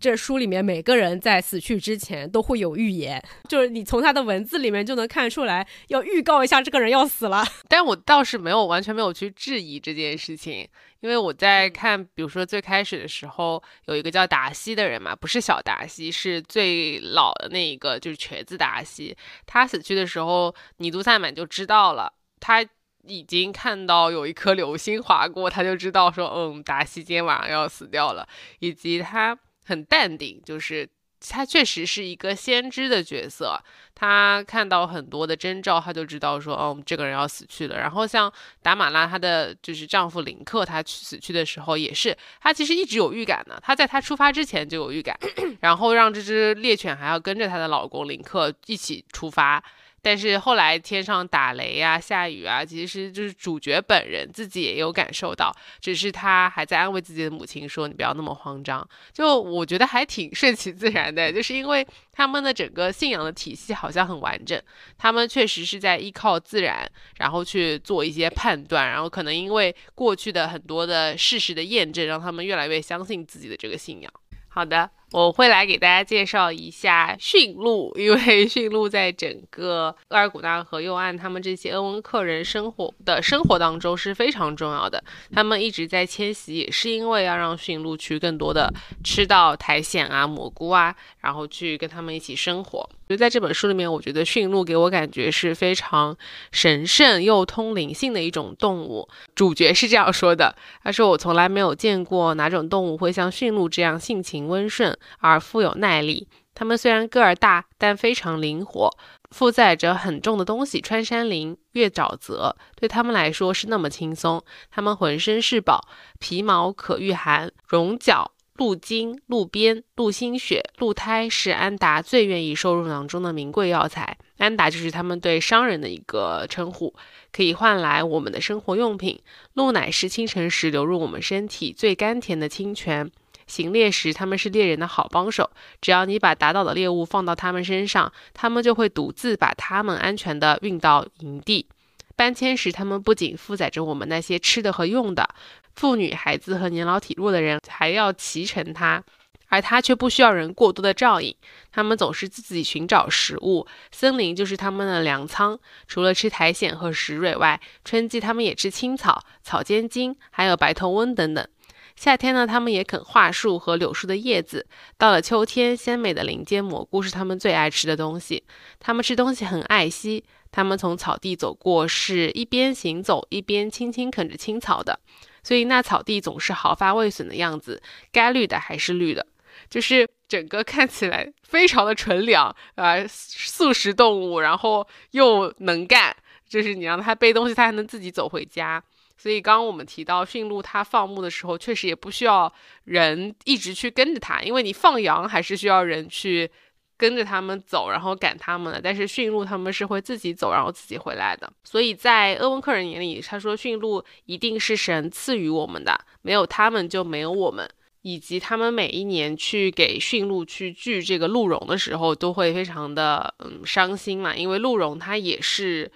这书里面每个人在死去之前都会有预言，*laughs* 就是你从他的文字里面就能看出来，要预告一下这个人要死了。*laughs*
但我倒是没有完全没有去质疑这件事情，因为我在看，比如说最开始的时候，有一个叫达西的人嘛，不是小达西，是最老的那一个，就是瘸子达西。他死去的时候，尼都萨满就知道了，他已经看到有一颗流星划过，他就知道说，嗯，达西今天晚上要死掉了，以及他。很淡定，就是他确实是一个先知的角色。他看到很多的征兆，他就知道说，哦，这个人要死去了。然后像达马拉，她的就是丈夫林克，他死去的时候也是，他其实一直有预感的。他在他出发之前就有预感，*coughs* 然后让这只猎犬还要跟着她的老公林克一起出发。但是后来天上打雷呀、下雨啊，其实就是主角本人自己也有感受到，只是他还在安慰自己的母亲说：“你不要那么慌张。”就我觉得还挺顺其自然的，就是因为他们的整个信仰的体系好像很完整，他们确实是在依靠自然，然后去做一些判断，然后可能因为过去的很多的事实的验证，让他们越来越相信自己的这个信仰。好的。我会来给大家介绍一下驯鹿，因为驯鹿在整个额尔古纳河右岸他们这些鄂温克人生活的生活当中是非常重要的。他们一直在迁徙，也是因为要让驯鹿去更多的吃到苔藓啊、蘑菇啊，然后去跟他们一起生活。就在这本书里面，我觉得驯鹿给我感觉是非常神圣又通灵性的一种动物。主角是这样说的：“他说我从来没有见过哪种动物会像驯鹿这样性情温顺。”而富有耐力。它们虽然个儿大，但非常灵活，负载着很重的东西穿山林、越沼泽，对他们来说是那么轻松。它们浑身是宝，皮毛可御寒，绒角、鹿筋、鹿鞭、鹿心血、鹿胎是安达最愿意收入囊中的名贵药材。安达就是他们对商人的一个称呼，可以换来我们的生活用品。鹿奶是清晨时流入我们身体最甘甜的清泉。行猎时，他们是猎人的好帮手。只要你把打倒的猎物放到他们身上，他们就会独自把它们安全地运到营地。搬迁时，他们不仅负载着我们那些吃的和用的，妇女、孩子和年老体弱的人还要骑乘它。而它却不需要人过多的照应。它们总是自己寻找食物，森林就是它们的粮仓。除了吃苔藓和石蕊外，春季它们也吃青草、草尖茎，还有白头翁等等。夏天呢，它们也啃桦树和柳树的叶子。到了秋天，鲜美的林间蘑菇是它们最爱吃的东西。它们吃东西很爱惜。它们从草地走过，是一边行走一边轻轻啃着青草的，所以那草地总是毫发未损的样子，该绿的还是绿的，就是整个看起来非常的纯良啊，*laughs* 素食动物，然后又能干，就是你让它背东西，它还能自己走回家。所以刚刚我们提到驯鹿，它放牧的时候确实也不需要人一直去跟着它，因为你放羊还是需要人去跟着他们走，然后赶他们的。但是驯鹿他们是会自己走，然后自己回来的。所以在鄂温克人眼里，他说驯鹿一定是神赐予我们的，没有他们就没有我们。以及他们每一年去给驯鹿去锯这个鹿茸的时候，都会非常的嗯伤心嘛，因为鹿茸它也是。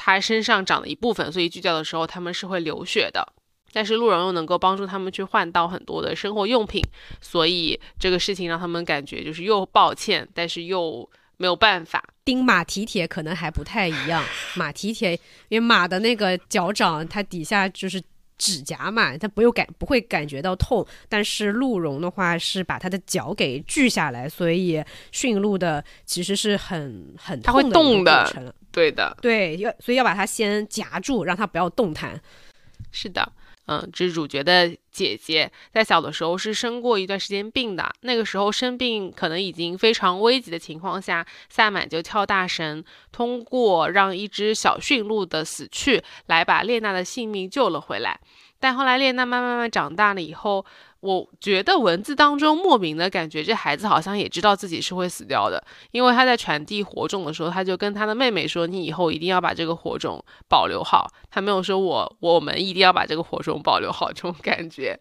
它身上长的一部分，所以锯掉的时候他们是会流血的。但是鹿茸又能够帮助他们去换到很多的生活用品，所以这个事情让他们感觉就是又抱歉，但是又没有办法。
钉马蹄铁可能还不太一样，马蹄铁因为马的那个脚掌，它底下就是指甲嘛，它不用感不会感觉到痛。但是鹿茸的话是把它的脚给锯下来，所以驯鹿的其实是很很
它会动
的。
对的，
对，要所以要把它先夹住，让它不要动弹。
是的，嗯，这是主角的姐姐，在小的时候是生过一段时间病的，那个时候生病可能已经非常危急的情况下，萨满就跳大神，通过让一只小驯鹿的死去，来把列娜的性命救了回来。但后来列娜慢慢慢慢长大了以后。我觉得文字当中莫名的感觉，这孩子好像也知道自己是会死掉的，因为他在传递火种的时候，他就跟他的妹妹说：“你以后一定要把这个火种保留好。”他没有说“我我们一定要把这个火种保留好”这种感觉。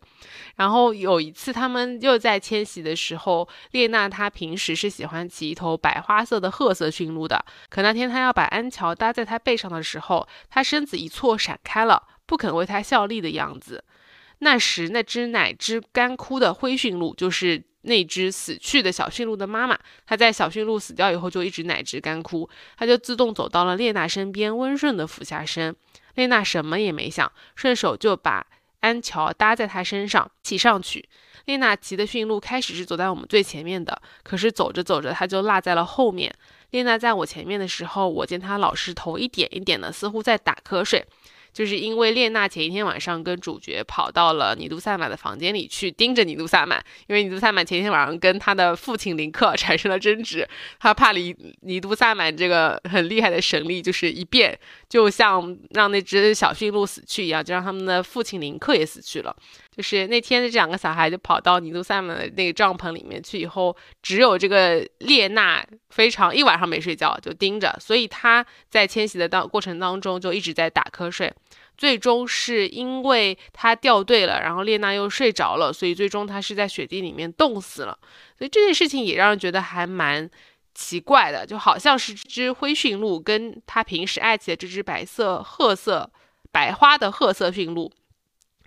然后有一次他们又在迁徙的时候，列娜她平时是喜欢骑一头白花色的褐色驯鹿的，可那天她要把安乔搭在她背上的时候，她身子一错闪开了，不肯为他效力的样子。那时，那只奶汁干枯的灰驯鹿，就是那只死去的小驯鹿的妈妈。它在小驯鹿死掉以后，就一直奶汁干枯。它就自动走到了列娜身边，温顺地俯下身。列娜什么也没想，顺手就把安乔搭在它身上，骑上去。列娜骑的驯鹿开始是走在我们最前面的，可是走着走着，它就落在了后面。列娜在我前面的时候，我见她老是头一点一点的，似乎在打瞌睡。就是因为列娜前一天晚上跟主角跑到了尼度萨满的房间里去盯着尼度萨满，因为尼度萨满前一天晚上跟他的父亲林克 *laughs* 产生了争执，他怕尼尼度萨满这个很厉害的神力就是一变，就像让那只小驯鹿死去一样，就让他们的父亲林克也死去了。就是那天的这两个小孩就跑到尼都萨满的那个帐篷里面去以后，只有这个列娜非常一晚上没睡觉就盯着，所以他在迁徙的当过程当中就一直在打瞌睡。最终是因为他掉队了，然后列娜又睡着了，所以最终他是在雪地里面冻死了。所以这件事情也让人觉得还蛮奇怪的，就好像是只灰驯鹿跟他平时爱骑的这只白色褐色白花的褐色驯鹿。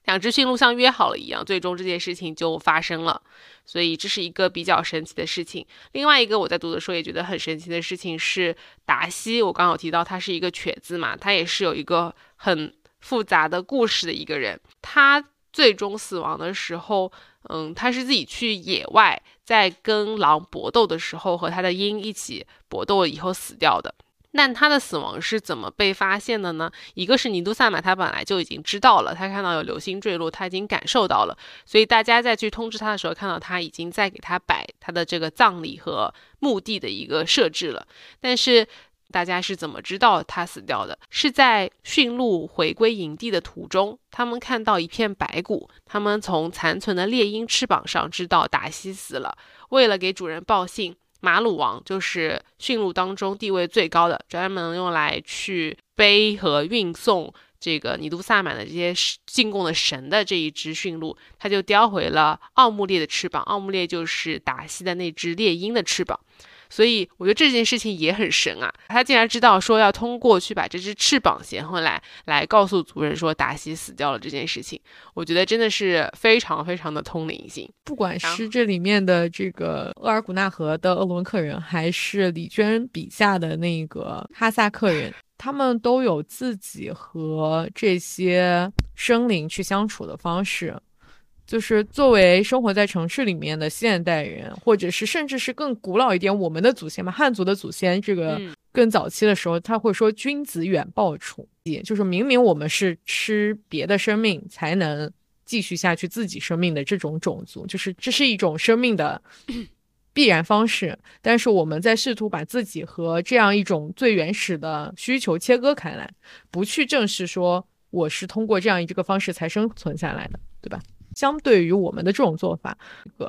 两只驯鹿像约好了一样，最终这件事情就发生了，所以这是一个比较神奇的事情。另外一个我在读的时候也觉得很神奇的事情是达西，我刚好提到他是一个瘸子嘛，他也是有一个很复杂的故事的一个人。他最终死亡的时候，嗯，他是自己去野外在跟狼搏斗的时候和他的鹰一起搏斗以后死掉的。那他的死亡是怎么被发现的呢？一个是尼都萨满，他本来就已经知道了，他看到有流星坠落，他已经感受到了，所以大家在去通知他的时候，看到他已经在给他摆他的这个葬礼和墓地的一个设置了。但是大家是怎么知道他死掉的？是在驯鹿回归营地的途中，他们看到一片白骨，他们从残存的猎鹰翅膀上知道达西死了。为了给主人报信。马鲁王就是驯鹿当中地位最高的，专门用来去背和运送这个尼都萨满的这些进贡的神的这一只驯鹿，它就叼回了奥穆列的翅膀。奥穆列就是达西的那只猎鹰的翅膀。所以我觉得这件事情也很神啊！他竟然知道说要通过去把这只翅膀衔回来，来告诉族人说达西死掉了这件事情。我觉得真的是非常非常的通灵性。
不管是这里面的这个额尔古纳河的鄂伦克人，还是李娟笔下的那个哈萨克人，他们都有自己和这些生灵去相处的方式。就是作为生活在城市里面的现代人，或者是甚至是更古老一点，我们的祖先嘛，汉族的祖先，这个更早期的时候，他会说“君子远庖厨”，也就是明明我们是吃别的生命才能继续下去自己生命的这种种族，就是这是一种生命的 *clears throat* 必然方式，但是我们在试图把自己和这样一种最原始的需求切割开来，不去正视说我是通过这样一个方式才生存下来的，对吧？相对于我们的这种做法，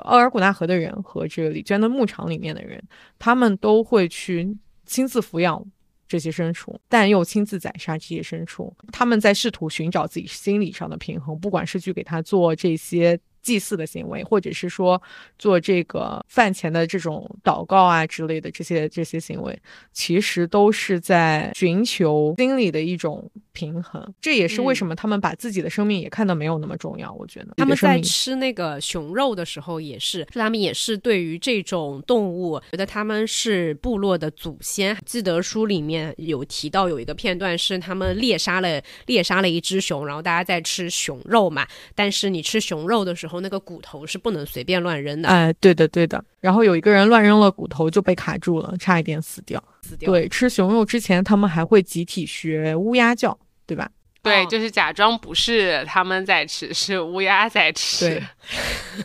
奥尔古纳河的人和这个李娟的牧场里面的人，他们都会去亲自抚养这些牲畜，但又亲自宰杀这些牲畜。他们在试图寻找自己心理上的平衡，不管是去给他做这些。祭祀的行为，或者是说做这个饭前的这种祷告啊之类的这些这些行为，其实都是在寻求心理的一种平衡。这也是为什么他们把自己的生命也看得没有那么重要。我觉得
他们在吃那个熊肉的时候，也是他们也是对于这种动物，觉得他们是部落的祖先。记得书里面有提到有一个片段是他们猎杀了猎杀了一只熊，然后大家在吃熊肉嘛。但是你吃熊肉的时候，然后那个骨头是不能随便乱扔的。
哎，对的，对的。然后有一个人乱扔了骨头就被卡住了，差一点死掉。
死掉。
对，吃熊肉之前，他们还会集体学乌鸦叫，对吧？
对，就是假装不是他们在吃，是乌鸦在吃。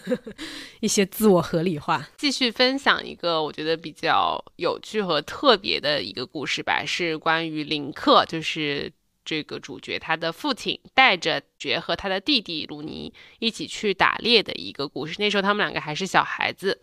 对，*laughs*
一些自我合理化。*laughs*
继续分享一个我觉得比较有趣和特别的一个故事吧，是关于林克，就是。这个主角他的父亲带着爵和他的弟弟鲁尼一起去打猎的一个故事。那时候他们两个还是小孩子，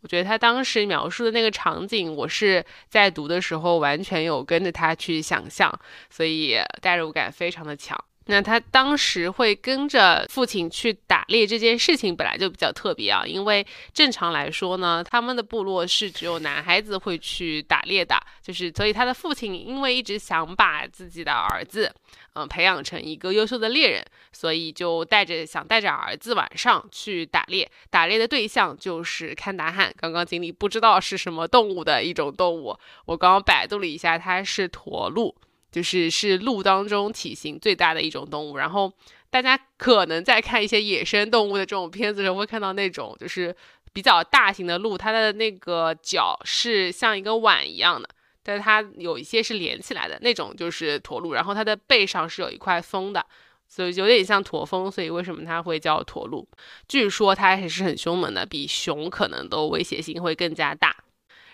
我觉得他当时描述的那个场景，我是在读的时候完全有跟着他去想象，所以代入感非常的强。那他当时会跟着父亲去打猎这件事情本来就比较特别啊，因为正常来说呢，他们的部落是只有男孩子会去打猎的，就是所以他的父亲因为一直想把自己的儿子，嗯，培养成一个优秀的猎人，所以就带着想带着儿子晚上去打猎，打猎的对象就是堪达汉。刚刚经历不知道是什么动物的一种动物，我刚刚百度了一下，它是驼鹿。就是是鹿当中体型最大的一种动物，然后大家可能在看一些野生动物的这种片子时候，会看到那种就是比较大型的鹿，它的那个脚是像一个碗一样的，但是它有一些是连起来的那种，就是驼鹿，然后它的背上是有一块峰的，所以有点像驼峰，所以为什么它会叫驼鹿？据说它还是很凶猛的，比熊可能都威胁性会更加大。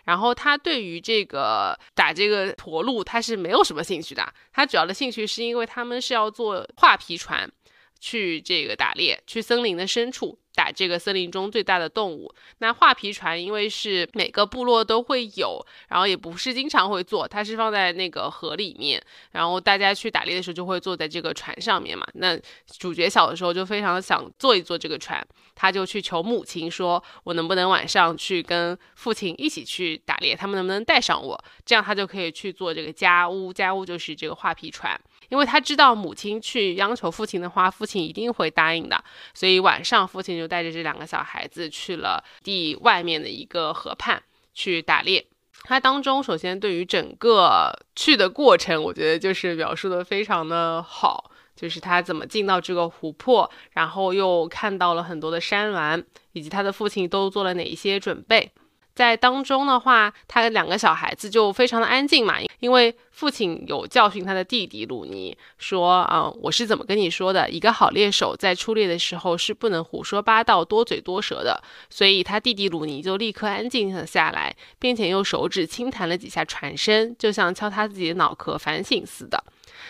然后他对于这个打这个驼鹿，他是没有什么兴趣的。他主要的兴趣是因为他们是要坐画皮船，去这个打猎，去森林的深处。打这个森林中最大的动物，那画皮船因为是每个部落都会有，然后也不是经常会做，它是放在那个河里面，然后大家去打猎的时候就会坐在这个船上面嘛。那主角小的时候就非常想坐一坐这个船，他就去求母亲说：“我能不能晚上去跟父亲一起去打猎？他们能不能带上我？这样他就可以去做这个家屋，家屋就是这个画皮船。”因为他知道母亲去央求父亲的话，父亲一定会答应的，所以晚上父亲就带着这两个小孩子去了地外面的一个河畔去打猎。他当中首先对于整个去的过程，我觉得就是描述的非常的好，就是他怎么进到这个湖泊，然后又看到了很多的山峦，以及他的父亲都做了哪一些准备。在当中的话，他的两个小孩子就非常的安静嘛，因为父亲有教训他的弟弟鲁尼说：“啊，我是怎么跟你说的？一个好猎手在出猎的时候是不能胡说八道、多嘴多舌的。”所以，他弟弟鲁尼就立刻安静了下来，并且用手指轻弹了几下船身，就像敲他自己的脑壳反省似的。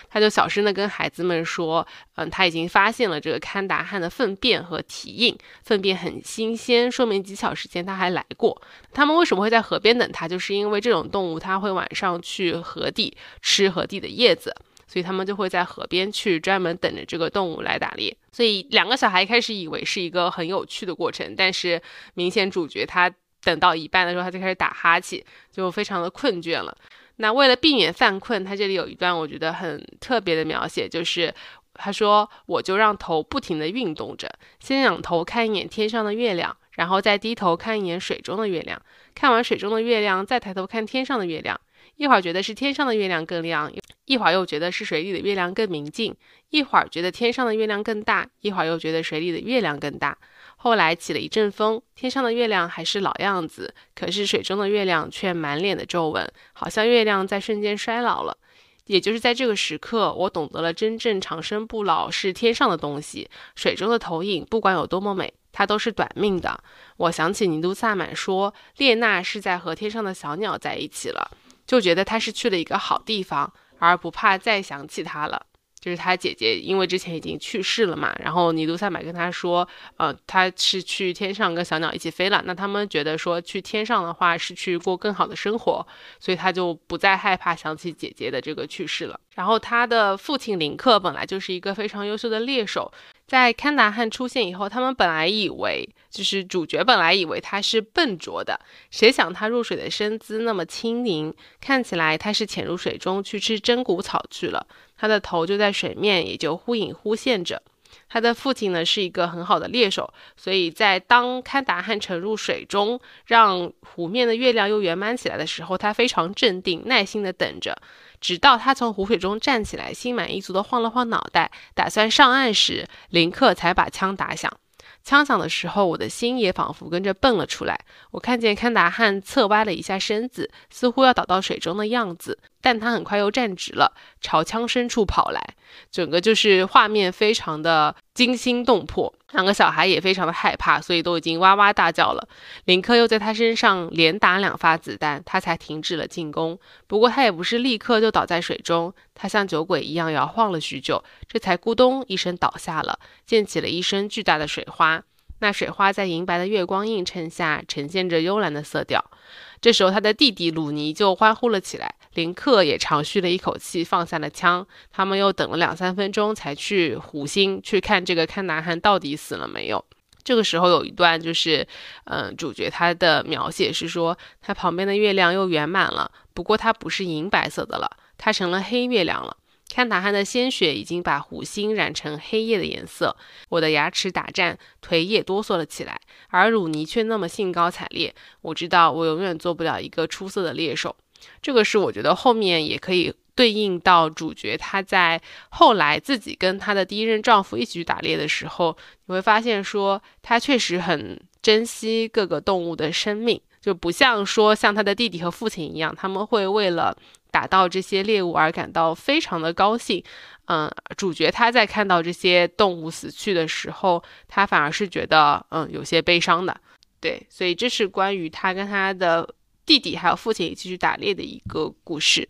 他就小声的跟孩子们说：“嗯，他已经发现了这个堪达汉的粪便和蹄印，粪便很新鲜，说明几小时前他还来过。他们为什么会在河边等他？就是因为这种动物它会晚上去河底吃河底的叶子，所以他们就会在河边去专门等着这个动物来打猎。所以两个小孩一开始以为是一个很有趣的过程，但是明显主角他。”等到一半的时候，他就开始打哈欠，就非常的困倦了。那为了避免犯困，他这里有一段我觉得很特别的描写，就是他说：“我就让头不停地运动着，先仰头看一眼天上的月亮，然后再低头看一眼水中的月亮，看完水中的月亮，再抬头看天上的月亮。一会儿觉得是天上的月亮更亮，一会儿又觉得是水里的月亮更明净，一会儿觉得天上的月亮更大，一会儿又觉得水里的月亮更大。”后来起了一阵风，天上的月亮还是老样子，可是水中的月亮却满脸的皱纹，好像月亮在瞬间衰老了。也就是在这个时刻，我懂得了真正长生不老是天上的东西，水中的投影不管有多么美，它都是短命的。我想起尼都萨满说，列娜是在和天上的小鸟在一起了，就觉得她是去了一个好地方，而不怕再想起她了。就是他姐姐，因为之前已经去世了嘛，然后尼都萨满跟他说，呃，他是去天上跟小鸟一起飞了。那他们觉得说去天上的话是去过更好的生活，所以他就不再害怕想起姐姐的这个去世了。然后他的父亲林克本来就是一个非常优秀的猎手。在堪达汉出现以后，他们本来以为，就是主角本来以为他是笨拙的，谁想他入水的身姿那么轻盈，看起来他是潜入水中去吃真骨草去了，他的头就在水面，也就忽隐忽现着。他的父亲呢是一个很好的猎手，所以在当堪达汉沉入水中，让湖面的月亮又圆满起来的时候，他非常镇定，耐心的等着。直到他从湖水中站起来，心满意足地晃了晃脑袋，打算上岸时，林克才把枪打响。枪响的时候，我的心也仿佛跟着蹦了出来。我看见堪达汉侧歪了一下身子，似乎要倒到水中的样子，但他很快又站直了，朝枪深处跑来。整个就是画面非常的惊心动魄，两个小孩也非常的害怕，所以都已经哇哇大叫了。林克又在他身上连打两发子弹，他才停止了进攻。不过他也不是立刻就倒在水中，他像酒鬼一样摇晃了许久，这才咕咚一声倒下了，溅起了一身巨大的水花。那水花在银白的月光映衬下，呈现着幽蓝的色调。这时候，他的弟弟鲁尼就欢呼了起来，林克也长吁了一口气，放下了枪。他们又等了两三分钟，才去湖心去看这个看南汉到底死了没有。这个时候有一段就是，嗯，主角他的描写是说，他旁边的月亮又圆满了，不过它不是银白色的了，它成了黑月亮了。看达汉的鲜血已经把湖心染成黑夜的颜色，我的牙齿打颤，腿也哆嗦了起来，而鲁尼却那么兴高采烈。我知道我永远做不了一个出色的猎手，这个是我觉得后面也可以对应到主角他在后来自己跟他的第一任丈夫一起去打猎的时候，你会发现说他确实很珍惜各个动物的生命，就不像说像他的弟弟和父亲一样，他们会为了。打到这些猎物而感到非常的高兴，嗯，主角他在看到这些动物死去的时候，他反而是觉得嗯有些悲伤的，对，所以这是关于他跟他的弟弟还有父亲一起去打猎的一个故事。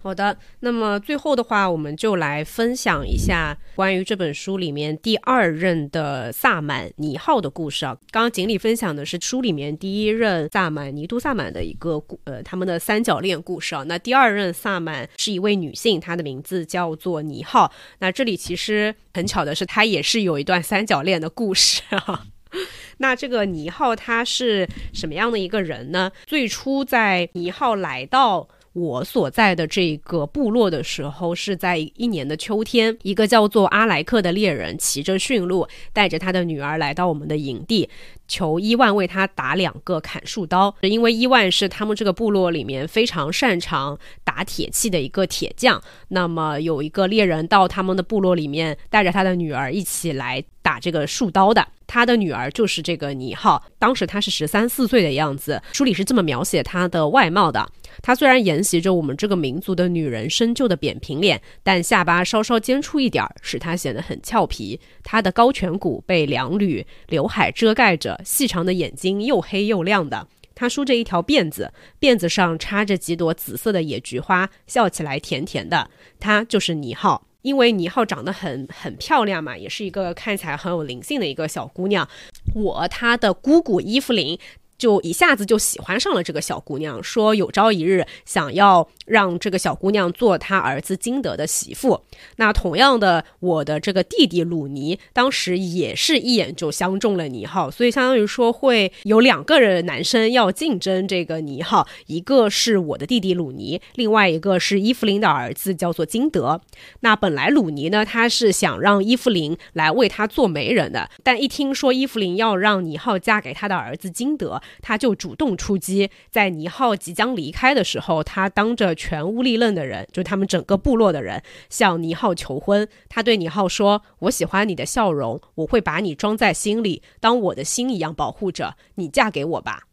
好的，那么最后的话，我们就来分享一下关于这本书里面第二任的萨满尼号的故事啊。刚刚锦鲤分享的是书里面第一任萨满尼都萨满的一个故呃他们的三角恋故事啊。那第二任萨满是一位女性，她的名字叫做尼号。那这里其实很巧的是，她也是有一段三角恋的故事啊。*laughs* 那这个尼浩他是什么样的一个人呢？最初在尼浩来到。我所在的这个部落的时候，是在一年的秋天，一个叫做阿莱克的猎人骑着驯鹿，带着他的女儿来到我们的营地，求伊万为他打两个砍树刀，因为伊万是他们这个部落里面非常擅长打铁器的一个铁匠。那么有一个猎人到他们的部落里面，带着他的女儿一起来打这个树刀的。他的女儿就是这个尼浩，当时他是十三四岁的样子。书里是这么描写他的外貌的：他虽然沿袭着我们这个民族的女人深旧的扁平脸，但下巴稍稍尖出一点，使他显得很俏皮。他的高颧骨被两缕刘海遮盖着，细长的眼睛又黑又亮的。他梳着一条辫子，辫子上插着几朵紫色的野菊花，笑起来甜甜的。他就是尼浩。因为倪浩长得很很漂亮嘛，也是一个看起来很有灵性的一个小姑娘。我她的姑姑伊芙琳就一下子就喜欢上了这个小姑娘，说有朝一日想要让这个小姑娘做他儿子金德的媳妇。那同样的，我的这个弟弟鲁尼当时也是一眼就相中了倪浩，所以相当于说会有两个人男生要竞争这个倪浩，一个是我的弟弟鲁尼，另外一个是伊芙琳的儿子叫做金德。那本来鲁尼呢，他是想让伊芙琳来为他做媒人的，但一听说伊芙琳要让倪浩嫁给他的儿子金德。他就主动出击，在倪浩即将离开的时候，他当着全乌力楞的人，就他们整个部落的人，向倪浩求婚。他对倪浩说：“我喜欢你的笑容，我会把你装在心里，当我的心一样保护着你，嫁给我吧。”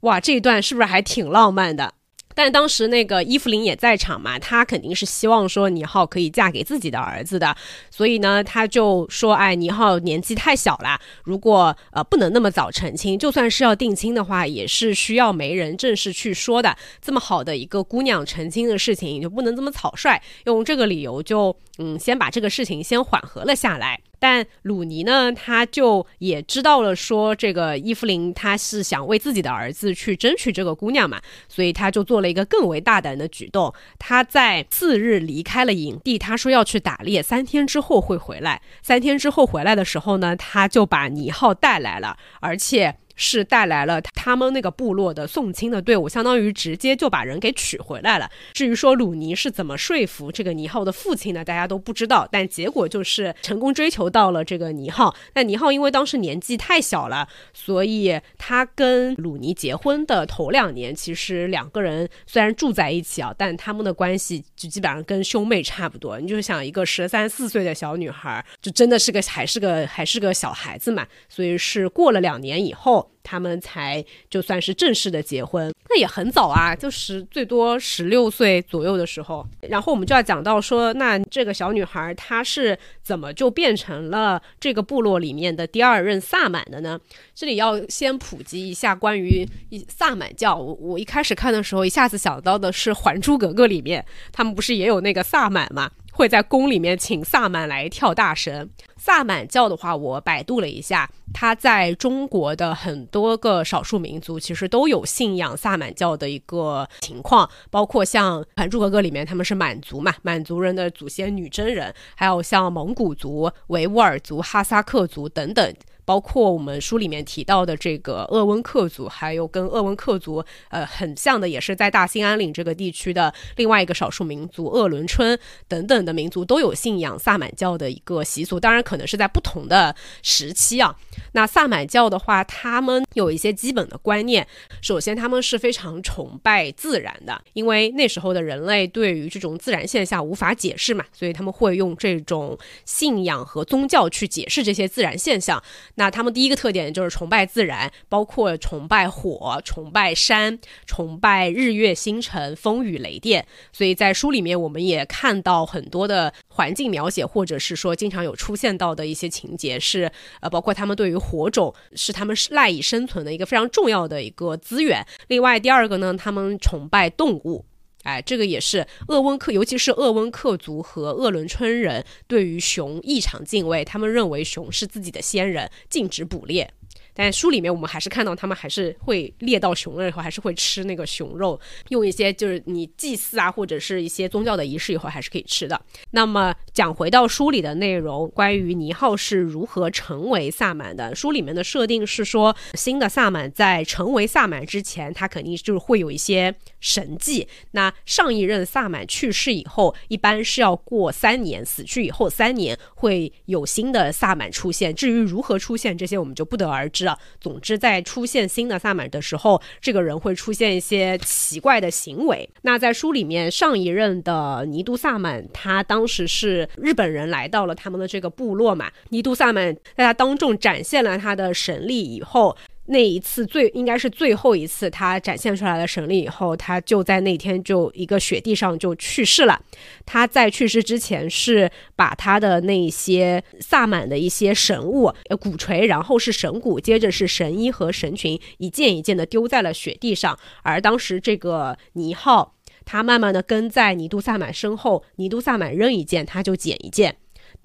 哇，这一段是不是还挺浪漫的？但当时那个伊芙琳也在场嘛，她肯定是希望说倪浩可以嫁给自己的儿子的，所以呢，她就说：“哎，倪浩年纪太小了，如果呃不能那么早成亲，就算是要定亲的话，也是需要媒人正式去说的。这么好的一个姑娘成亲的事情，就不能这么草率，用这个理由就嗯先把这个事情先缓和了下来。”但鲁尼呢，他就也知道了，说这个伊芙琳他是想为自己的儿子去争取这个姑娘嘛，所以他就做了一个更为大胆的举动。他在次日离开了营地，他说要去打猎，三天之后会回来。三天之后回来的时候呢，他就把尼浩带来了，而且。是带来了他们那个部落的送亲的队伍，相当于直接就把人给娶回来了。至于说鲁尼是怎么说服这个尼浩的父亲呢？大家都不知道。但结果就是成功追求到了这个尼浩。那尼浩因为当时年纪太小了，所以他跟鲁尼结婚的头两年，其实两个人虽然住在一起啊，但他们的关系就基本上跟兄妹差不多。你就想一个十三四岁的小女孩，就真的是个还是个还是个小孩子嘛。所以是过了两年以后。他们才就算是正式的结婚，那也很早啊，就十最多十六岁左右的时候。然后我们就要讲到说，那这个小女孩她是怎么就变成了这个部落里面的第二任萨满的呢？这里要先普及一下关于萨满教。我我一开始看的时候，一下子想到的是《还珠格格》里面，他们不是也有那个萨满吗？会在宫里面请萨满来跳大神。萨满教的话，我百度了一下，它在中国的很多个少数民族其实都有信仰萨满教的一个情况，包括像《还珠格格》里面他们是满族嘛，满族人的祖先女真人，还有像蒙古族、维吾尔族、哈萨克族等等。包括我们书里面提到的这个鄂温克族，还有跟鄂温克族呃很像的，也是在大兴安岭这个地区的另外一个少数民族鄂伦春等等的民族都有信仰萨满教的一个习俗，当然可能是在不同的时期啊。那萨满教的话，他们有一些基本的观念，首先他们是非常崇拜自然的，因为那时候的人类对于这种自然现象无法解释嘛，所以他们会用这种信仰和宗教去解释这些自然现象。那他们第一个特点就是崇拜自然，包括崇拜火、崇拜山、崇拜日月星辰、风雨雷电。所以在书里面，我们也看到很多的环境描写，或者是说经常有出现到的一些情节，是呃，包括他们对于火种是他们赖以生存的一个非常重要的一个资源。另外，第二个呢，他们崇拜动物。哎，这个也是鄂温克，尤其是鄂温克族和鄂伦春人对于熊异常敬畏，他们认为熊是自己的先人，禁止捕猎。但书里面我们还是看到他们还是会猎到熊了以后，还是会吃那个熊肉，用一些就是你祭祀啊或者是一些宗教的仪式以后还是可以吃的。那么讲回到书里的内容，关于尼浩是如何成为萨满的，书里面的设定是说，新的萨满在成为萨满之前，他肯定就是会有一些神迹。那上一任萨满去世以后，一般是要过三年，死去以后三年会有新的萨满出现。至于如何出现，这些我们就不得而知。总之，在出现新的萨满的时候，这个人会出现一些奇怪的行为。那在书里面，上一任的尼都萨满，他当时是日本人来到了他们的这个部落嘛。尼都萨满在他当众展现了他的神力以后。那一次最应该是最后一次，他展现出来的神力以后，他就在那天就一个雪地上就去世了。他在去世之前是把他的那些萨满的一些神物，呃，鼓槌，然后是神鼓，接着是神衣和神裙，一件一件的丢在了雪地上。而当时这个尼浩，他慢慢的跟在尼都萨满身后，尼都萨满扔一件，他就捡一件。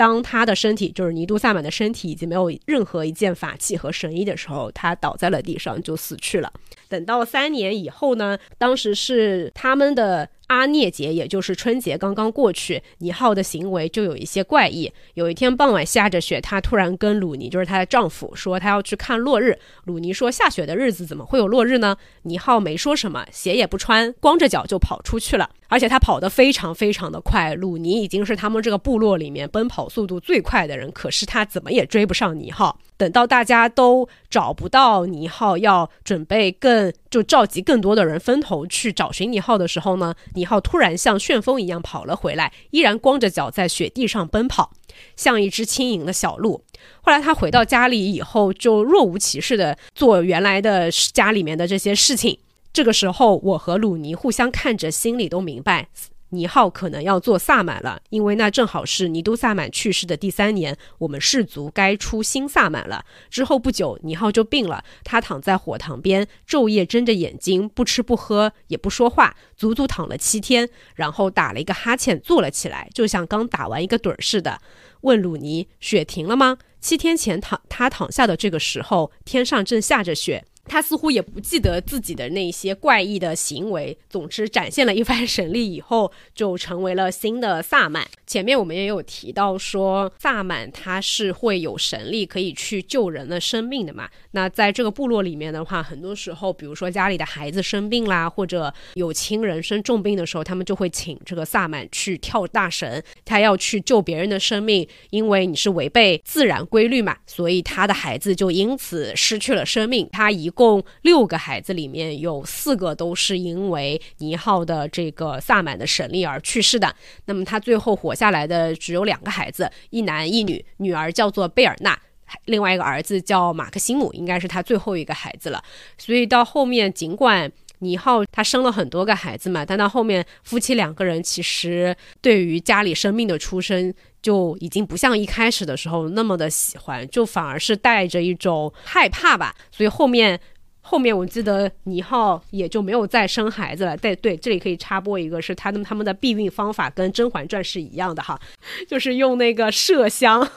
当他的身体就是尼都萨满的身体已经没有任何一件法器和神衣的时候，他倒在了地上就死去了。等到三年以后呢，当时是他们的。阿涅节，也就是春节刚刚过去，尼浩的行为就有一些怪异。有一天傍晚下着雪，她突然跟鲁尼，就是她的丈夫，说她要去看落日。鲁尼说：“下雪的日子怎么会有落日呢？”尼浩没说什么，鞋也不穿，光着脚就跑出去了。而且他跑得非常非常的快，鲁尼已经是他们这个部落里面奔跑速度最快的人，可是他怎么也追不上尼浩。等到大家都找不到尼浩，要准备更就召集更多的人分头去找寻尼浩的时候呢，尼浩突然像旋风一样跑了回来，依然光着脚在雪地上奔跑，像一只轻盈的小鹿。后来他回到家里以后，就若无其事的做原来的家里面的这些事情。这个时候，我和鲁尼互相看着，心里都明白，尼浩可能要做萨满了，因为那正好是尼都萨满去世的第三年，我们氏族该出新萨满了。之后不久，尼浩就病了，他躺在火塘边，昼夜睁着眼睛，不吃不喝，也不说话，足足躺了七天，然后打了一个哈欠，坐了起来，就像刚打完一个盹儿似的，问鲁尼：“雪停了吗？”七天前躺他躺下的这个时候，天上正下着雪。他似乎也不记得自己的那些怪异的行为。总之，展现了一番神力以后，就成为了新的萨满。前面我们也有提到说，萨满他是会有神力，可以去救人的生命的嘛。那在这个部落里面的话，很多时候，比如说家里的孩子生病啦，或者有亲人生重病的时候，他们就会请这个萨满去跳大神，他要去救别人的生命。因为你是违背自然规律嘛，所以他的孩子就因此失去了生命。他一共共六个孩子里面有四个都是因为尼浩的这个萨满的神力而去世的。那么他最后活下来的只有两个孩子，一男一女，女儿叫做贝尔纳，另外一个儿子叫马克西姆，应该是他最后一个孩子了。所以到后面，尽管倪浩他生了很多个孩子嘛，但到后面夫妻两个人其实对于家里生命的出生。就已经不像一开始的时候那么的喜欢，就反而是带着一种害怕吧。所以后面后面我记得倪浩也就没有再生孩子了。对对，这里可以插播一个，是他们他们的避孕方法跟《甄嬛传》是一样的哈，就是用那个麝香。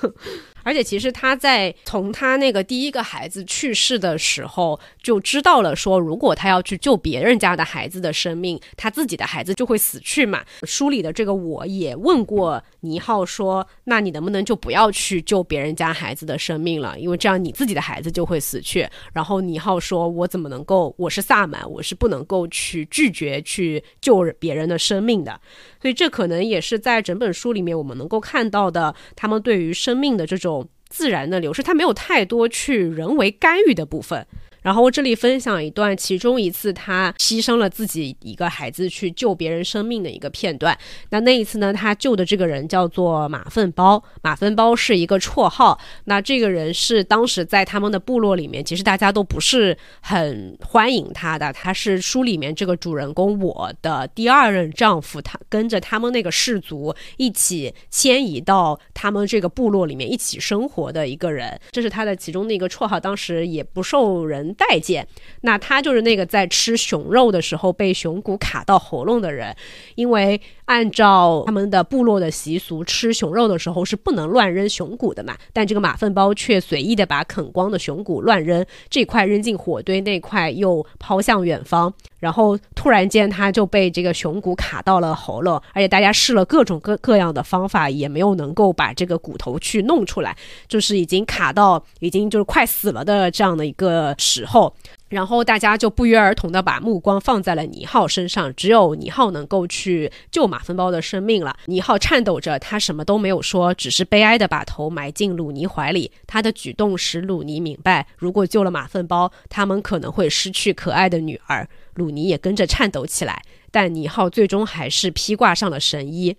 而且其实他在从他那个第一个孩子去世的时候就知道了，说如果他要去救别人家的孩子的生命，他自己的孩子就会死去嘛。书里的这个我也问过倪浩说：“那你能不能就不要去救别人家孩子的生命了？因为这样你自己的孩子就会死去。”然后倪浩说：“我怎么能够？我是萨满，我是不能够去拒绝去救别人的生命的。”所以这可能也是在整本书里面我们能够看到的，他们对于生命的这种自然的流逝，他没有太多去人为干预的部分。然后我这里分享一段，其中一次他牺牲了自己一个孩子去救别人生命的一个片段。那那一次呢，他救的这个人叫做马粪包，马粪包是一个绰号。那这个人是当时在他们的部落里面，其实大家都不是很欢迎他的。他是书里面这个主人公我的第二任丈夫，他跟着他们那个氏族一起迁移到他们这个部落里面一起生活的一个人。这是他的其中的一个绰号，当时也不受人。待见，那他就是那个在吃熊肉的时候被熊骨卡到喉咙的人，因为按照他们的部落的习俗，吃熊肉的时候是不能乱扔熊骨的嘛。但这个马粪包却随意的把啃光的熊骨乱扔，这块扔进火堆，那块又抛向远方。然后突然间他就被这个熊骨卡到了喉咙，而且大家试了各种各各样的方法，也没有能够把这个骨头去弄出来，就是已经卡到已经就是快死了的这样的一个时候。然后大家就不约而同的把目光放在了尼浩身上，只有尼浩能够去救马粪包的生命了。尼浩颤抖着，他什么都没有说，只是悲哀的把头埋进鲁尼怀里。他的举动使鲁尼明白，如果救了马粪包，他们可能会失去可爱的女儿。鲁尼也跟着颤抖起来，但尼浩最终还是披挂上了神衣。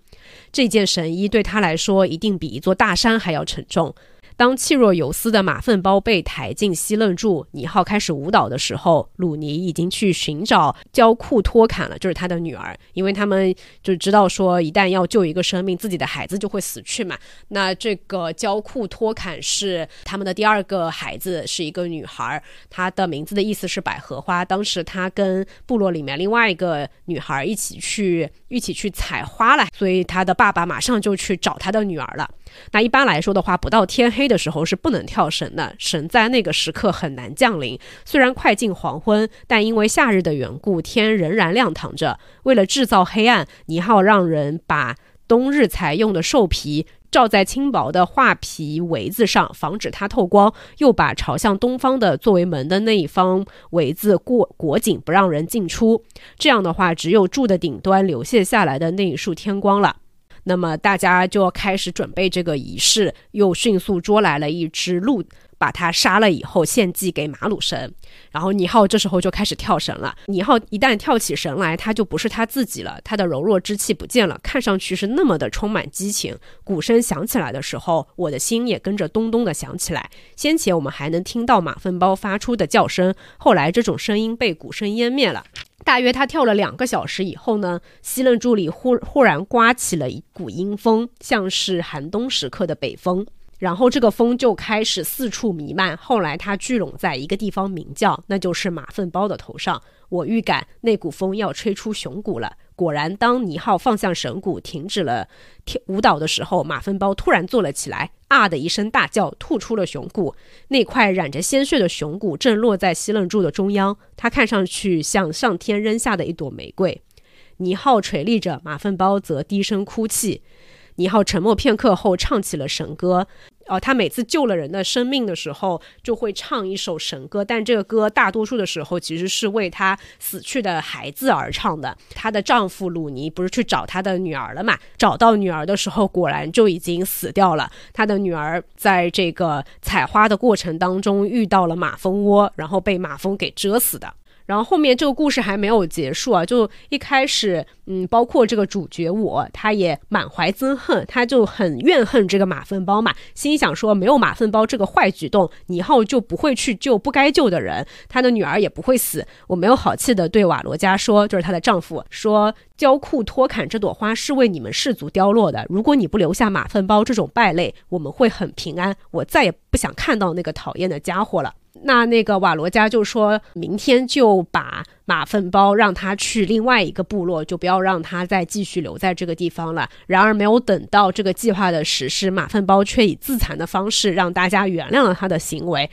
这件神衣对他来说一定比一座大山还要沉重。当气若游丝的马粪包被抬进西楞柱，尼浩开始舞蹈的时候，鲁尼已经去寻找焦库托坎了，就是他的女儿，因为他们就知道说，一旦要救一个生命，自己的孩子就会死去嘛。那这个焦库托坎是他们的第二个孩子，是一个女孩，她的名字的意思是百合花。当时她跟部落里面另外一个女孩一起去一起去采花了，所以他的爸爸马上就去找他的女儿了。那一般来说的话，不到天黑的时候是不能跳绳的，神在那个时刻很难降临。虽然快进黄昏，但因为夏日的缘故，天仍然亮堂着。为了制造黑暗，尼浩让人把冬日才用的兽皮罩在轻薄的画皮围子上，防止它透光。又把朝向东方的作为门的那一方围子裹裹紧，不让人进出。这样的话，只有柱的顶端流泻下来的那一束天光了。那么大家就要开始准备这个仪式，又迅速捉来了一只鹿，把他杀了以后献祭给马鲁神。然后尼浩这时候就开始跳神了。尼浩一旦跳起神来，他就不是他自己了，他的柔弱之气不见了，看上去是那么的充满激情。鼓声响起来的时候，我的心也跟着咚咚的响起来。先前我们还能听到马粪包发出的叫声，后来这种声音被鼓声湮灭了。大约他跳了两个小时以后呢，西楞柱里忽忽然刮起了一股阴风，像是寒冬时刻的北风。然后这个风就开始四处弥漫。后来它聚拢在一个地方鸣叫，那就是马粪包的头上。我预感那股风要吹出熊谷了。果然，当尼浩放下绳骨，停止了跳舞蹈的时候，马粪包突然坐了起来，啊的一声大叫，吐出了熊骨。那块染着鲜血的熊骨正落在西楞柱的中央，它看上去像上天扔下的一朵玫瑰。尼浩垂立着，马粪包则低声哭泣。尼浩沉默片刻后，唱起了神歌。哦，他每次救了人的生命的时候，就会唱一首神歌，但这个歌大多数的时候其实是为他死去的孩子而唱的。她的丈夫鲁尼不是去找他的女儿了嘛？找到女儿的时候，果然就已经死掉了。他的女儿在这个采花的过程当中遇到了马蜂窝，然后被马蜂给蛰死的。然后后面这个故事还没有结束啊，就一开始，嗯，包括这个主角我，他也满怀憎恨，他就很怨恨这个马粪包嘛，心想说没有马粪包这个坏举动，尼浩就不会去救不该救的人，他的女儿也不会死。我没有好气的对瓦罗加说，就是她的丈夫说，焦库托坎这朵花是为你们氏族凋落的，如果你不留下马粪包这种败类，我们会很平安。我再也不想看到那个讨厌的家伙了。那那个瓦罗加就说明天就把马粪包让他去另外一个部落，就不要让他再继续留在这个地方了。然而没有等到这个计划的实施，马粪包却以自残的方式让大家原谅了他的行为。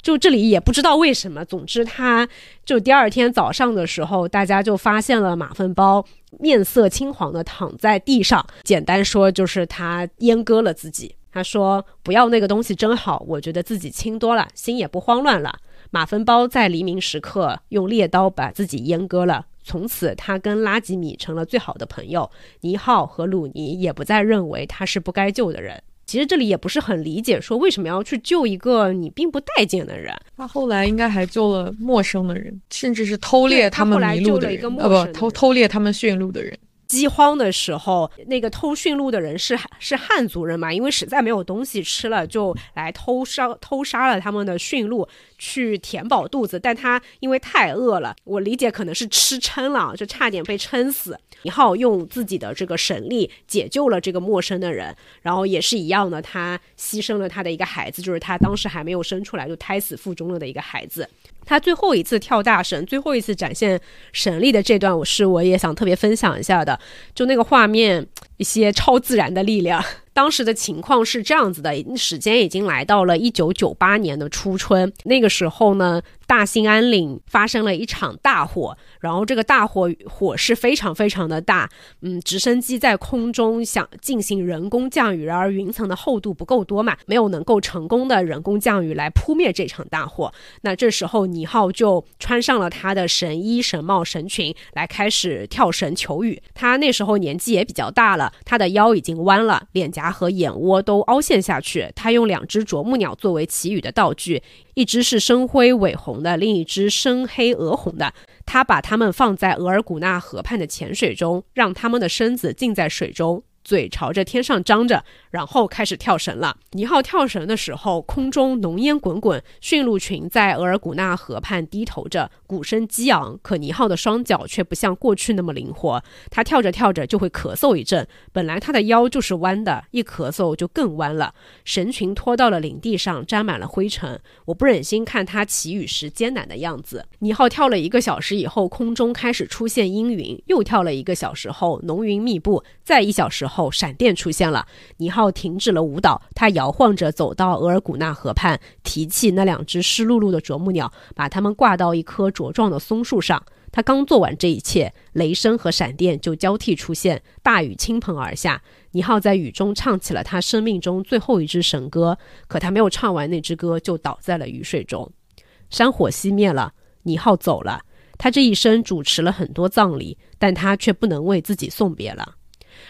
就这里也不知道为什么，总之他就第二天早上的时候，大家就发现了马粪包面色青黄的躺在地上。简单说就是他阉割了自己。他说：“不要那个东西真好，我觉得自己轻多了，心也不慌乱了。”马芬包在黎明时刻用猎刀把自己阉割了。从此，他跟拉吉米成了最好的朋友。尼浩和鲁尼也不再认为他是不该救的人。其实这里也不是很理解，说为什么要去救一个你并不待见的人。
他后来应该还救了陌生的人，甚至是偷猎他们迷路的人，呃，不，偷偷猎他们驯鹿的人。
饥荒的时候，那个偷驯鹿的人是是汉族人嘛？因为实在没有东西吃了，就来偷杀偷杀了他们的驯鹿，去填饱肚子。但他因为太饿了，我理解可能是吃撑了，就差点被撑死。尼浩用自己的这个神力解救了这个陌生的人，然后也是一样的，他牺牲了他的一个孩子，就是他当时还没有生出来就胎死腹中了的一个孩子。他最后一次跳大神，最后一次展现神力的这段，我是我也想特别分享一下的，就那个画面，一些超自然的力量。当时的情况是这样子的，时间已经来到了一九九八年的初春，那个时候呢。大兴安岭发生了一场大火，然后这个大火火势非常非常的大，嗯，直升机在空中想进行人工降雨，然而云层的厚度不够多嘛，没有能够成功的人工降雨来扑灭这场大火。那这时候尼浩就穿上了他的神衣、神帽、神裙，来开始跳绳求雨。他那时候年纪也比较大了，他的腰已经弯了，脸颊和眼窝都凹陷下去。他用两只啄木鸟作为祈雨的道具。一只是深灰尾红的，另一只深黑鹅红的。他把它们放在额尔古纳河畔的浅水中，让它们的身子浸在水中。嘴朝着天上张着，然后开始跳绳了。尼浩跳绳的时候，空中浓烟滚滚，驯鹿群在额尔古纳河畔低头着，鼓声激昂。可尼浩的双脚却不像过去那么灵活，他跳着跳着就会咳嗽一阵。本来他的腰就是弯的，一咳嗽就更弯了。绳群拖到了领地上，沾满了灰尘。我不忍心看他起雨时艰难的样子。尼浩跳了一个小时以后，空中开始出现阴云，又跳了一个小时后，浓云密布，再一小时后。后，闪电出现了。尼浩停止了舞蹈，他摇晃着走到额尔古纳河畔，提起那两只湿漉漉的啄木鸟，把它们挂到一棵茁壮的松树上。他刚做完这一切，雷声和闪电就交替出现，大雨倾盆而下。尼浩在雨中唱起了他生命中最后一支神歌，可他没有唱完那支歌，就倒在了雨水中。山火熄灭了，尼浩走了。他这一生主持了很多葬礼，但他却不能为自己送别了。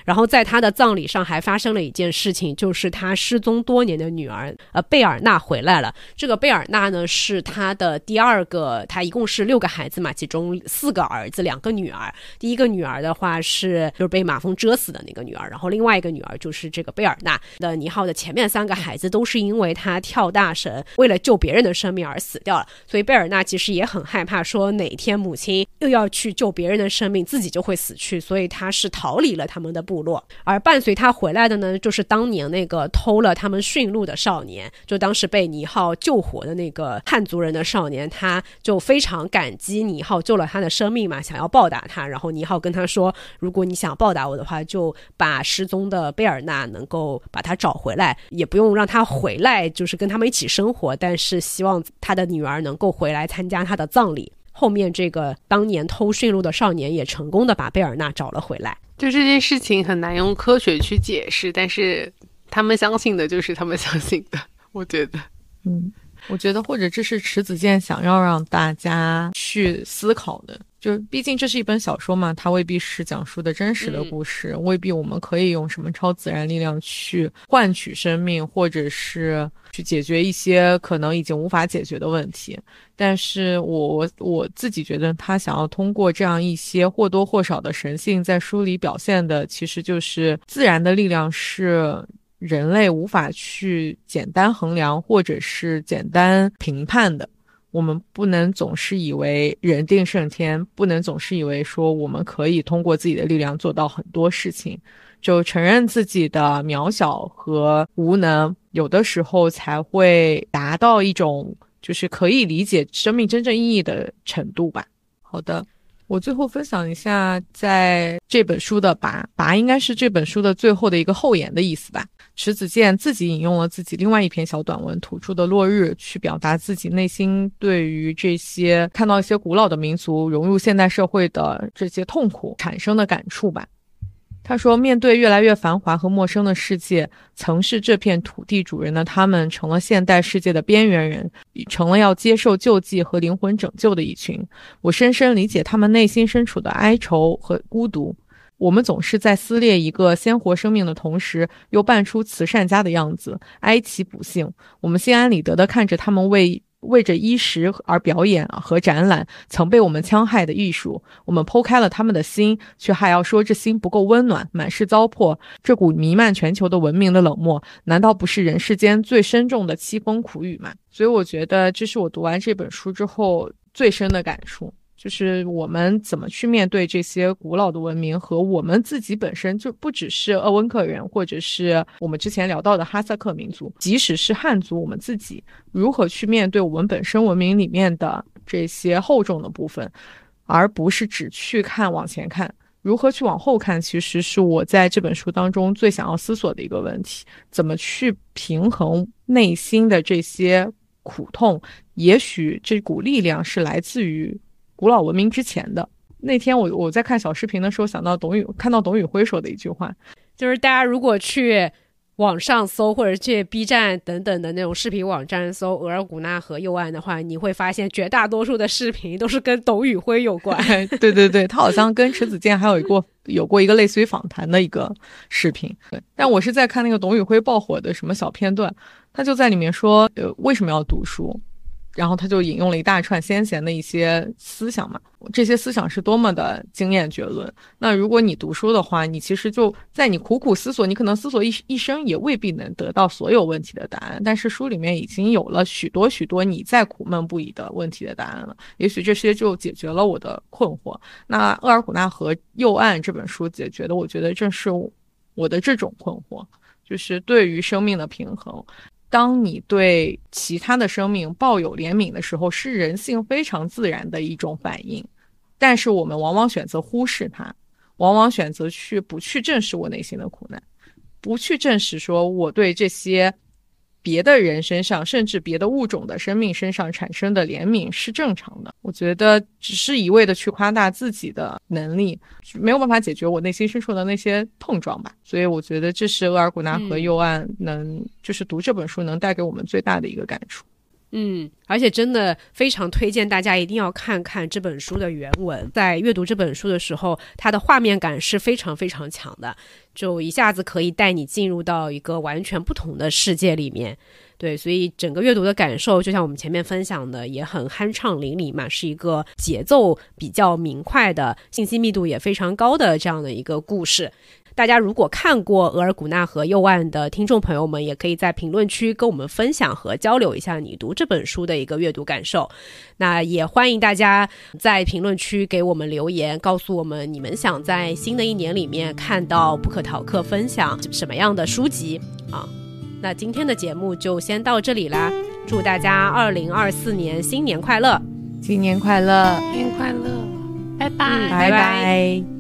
然后在他的葬礼上还发生了一件事情，就是他失踪多年的女儿，呃，贝尔纳回来了。这个贝尔纳呢，是他的第二个，他一共是六个孩子嘛，其中四个儿子，两个女儿。第一个女儿的话是就是被马蜂蛰死的那个女儿，然后另外一个女儿就是这个贝尔纳的尼浩的前面三个孩子都是因为他跳大神，为了救别人的生命而死掉了。所以贝尔纳其实也很害怕，说哪天母亲又要去救别人的生命，自己就会死去，所以他是逃离了他们的。部落，而伴随他回来的呢，就是当年那个偷了他们驯鹿的少年，就当时被尼浩救活的那个汉族人的少年，他就非常感激尼浩救了他的生命嘛，想要报答他。然后尼浩跟他说：“如果你想报答我的话，就把失踪的贝尔纳能够把他找回来，也不用让他回来，就是跟他们一起生活，但是希望他的女儿能够回来参加他的葬礼。”后面这个当年偷驯鹿的少年也成功的把贝尔纳找了回来。
就这件事情很难用科学去解释，但是他们相信的就是他们相信的。*laughs* 我觉得，
嗯，我觉得或者这是迟子健想要让大家去思考的。就毕竟这是一本小说嘛，它未必是讲述的真实的故事，未必我们可以用什么超自然力量去换取生命，或者是去解决一些可能已经无法解决的问题。但是我我自己觉得，他想要通过这样一些或多或少的神性，在书里表现的，其实就是自然的力量是人类无法去简单衡量或者是简单评判的。我们不能总是以为人定胜天，不能总是以为说我们可以通过自己的力量做到很多事情，就承认自己的渺小和无能，有的时候才会达到一种就是可以理解生命真正意义的程度吧。好的，我最后分享一下在这本书的“拔拔”，应该是这本书的最后的一个后言的意思吧。池子健自己引用了自己另外一篇小短文《土著的落日》，去表达自己内心对于这些看到一些古老的民族融入现代社会的这些痛苦产生的感触吧。他说：“面对越来越繁华和陌生的世界，曾是这片土地主人的他们，成了现代世界的边缘人，成了要接受救济和灵魂拯救的一群。我深深理解他们内心深处的哀愁和孤独。”我们总是在撕裂一个鲜活生命的同时，又扮出慈善家的样子，哀其不幸。我们心安理得地看着他们为为着衣食而表演和展览曾被我们戕害的艺术。我们剖开了他们的心，却还要说这心不够温暖，满是糟粕。这股弥漫全球的文明的冷漠，难道不是人世间最深重的凄风苦雨吗？所以，我觉得这是我读完这本书之后最深的感触。就是我们怎么去面对这些古老的文明，和我们自己本身就不只是鄂温克人，或者是我们之前聊到的哈萨克民族，即使是汉族，我们自己如何去面对我们本身文明里面的这些厚重的部分，而不是只去看往前看，如何去往后看，其实是我在这本书当中最想要思索的一个问题：怎么去平衡内心的这些苦痛？也许这股力量是来自于。古老文明之前的那天，我我在看小视频的时候，想到董宇看到董宇辉说的一句话，
就是大家如果去网上搜，或者去 B 站等等的那种视频网站搜额尔古纳河右岸的话，你会发现绝大多数的视频都是跟董宇辉有关。*laughs*
对对对，他好像跟池子健还有一个有过一个类似于访谈的一个视频。对，但我是在看那个董宇辉爆火的什么小片段，他就在里面说，呃，为什么要读书？然后他就引用了一大串先贤的一些思想嘛，这些思想是多么的经验绝伦。那如果你读书的话，你其实就在你苦苦思索，你可能思索一一生也未必能得到所有问题的答案。但是书里面已经有了许多许多你在苦闷不已的问题的答案了，也许这些就解决了我的困惑。那《厄尔古纳河右岸》这本书解决的，我觉得正是我的这种困惑，就是对于生命的平衡。当你对其他的生命抱有怜悯的时候，是人性非常自然的一种反应，但是我们往往选择忽视它，往往选择去不去正视我内心的苦难，不去正视说我对这些。别的人身上，甚至别的物种的生命身上产生的怜悯是正常的。我觉得，只是一味的去夸大自己的能力，没有办法解决我内心深处的那些碰撞吧。所以，我觉得这是额尔古纳河右岸能，就是读这本书能带给我们最大的一个感触。
嗯，而且真的非常推荐大家一定要看看这本书的原文。在阅读这本书的时候，它的画面感是非常非常强的，就一下子可以带你进入到一个完全不同的世界里面。对，所以整个阅读的感受，就像我们前面分享的，也很酣畅淋漓嘛，是一个节奏比较明快的、信息密度也非常高的这样的一个故事。大家如果看过《额尔古纳河右岸》的听众朋友们，也可以在评论区跟我们分享和交流一下你读这本书的一个阅读感受。那也欢迎大家在评论区给我们留言，告诉我们你们想在新的一年里面看到布克陶克分享什么样的书籍啊？那今天的节目就先到这里啦，祝大家二零二四年新年快乐，
新年快乐，
新年快乐，拜拜，
拜拜。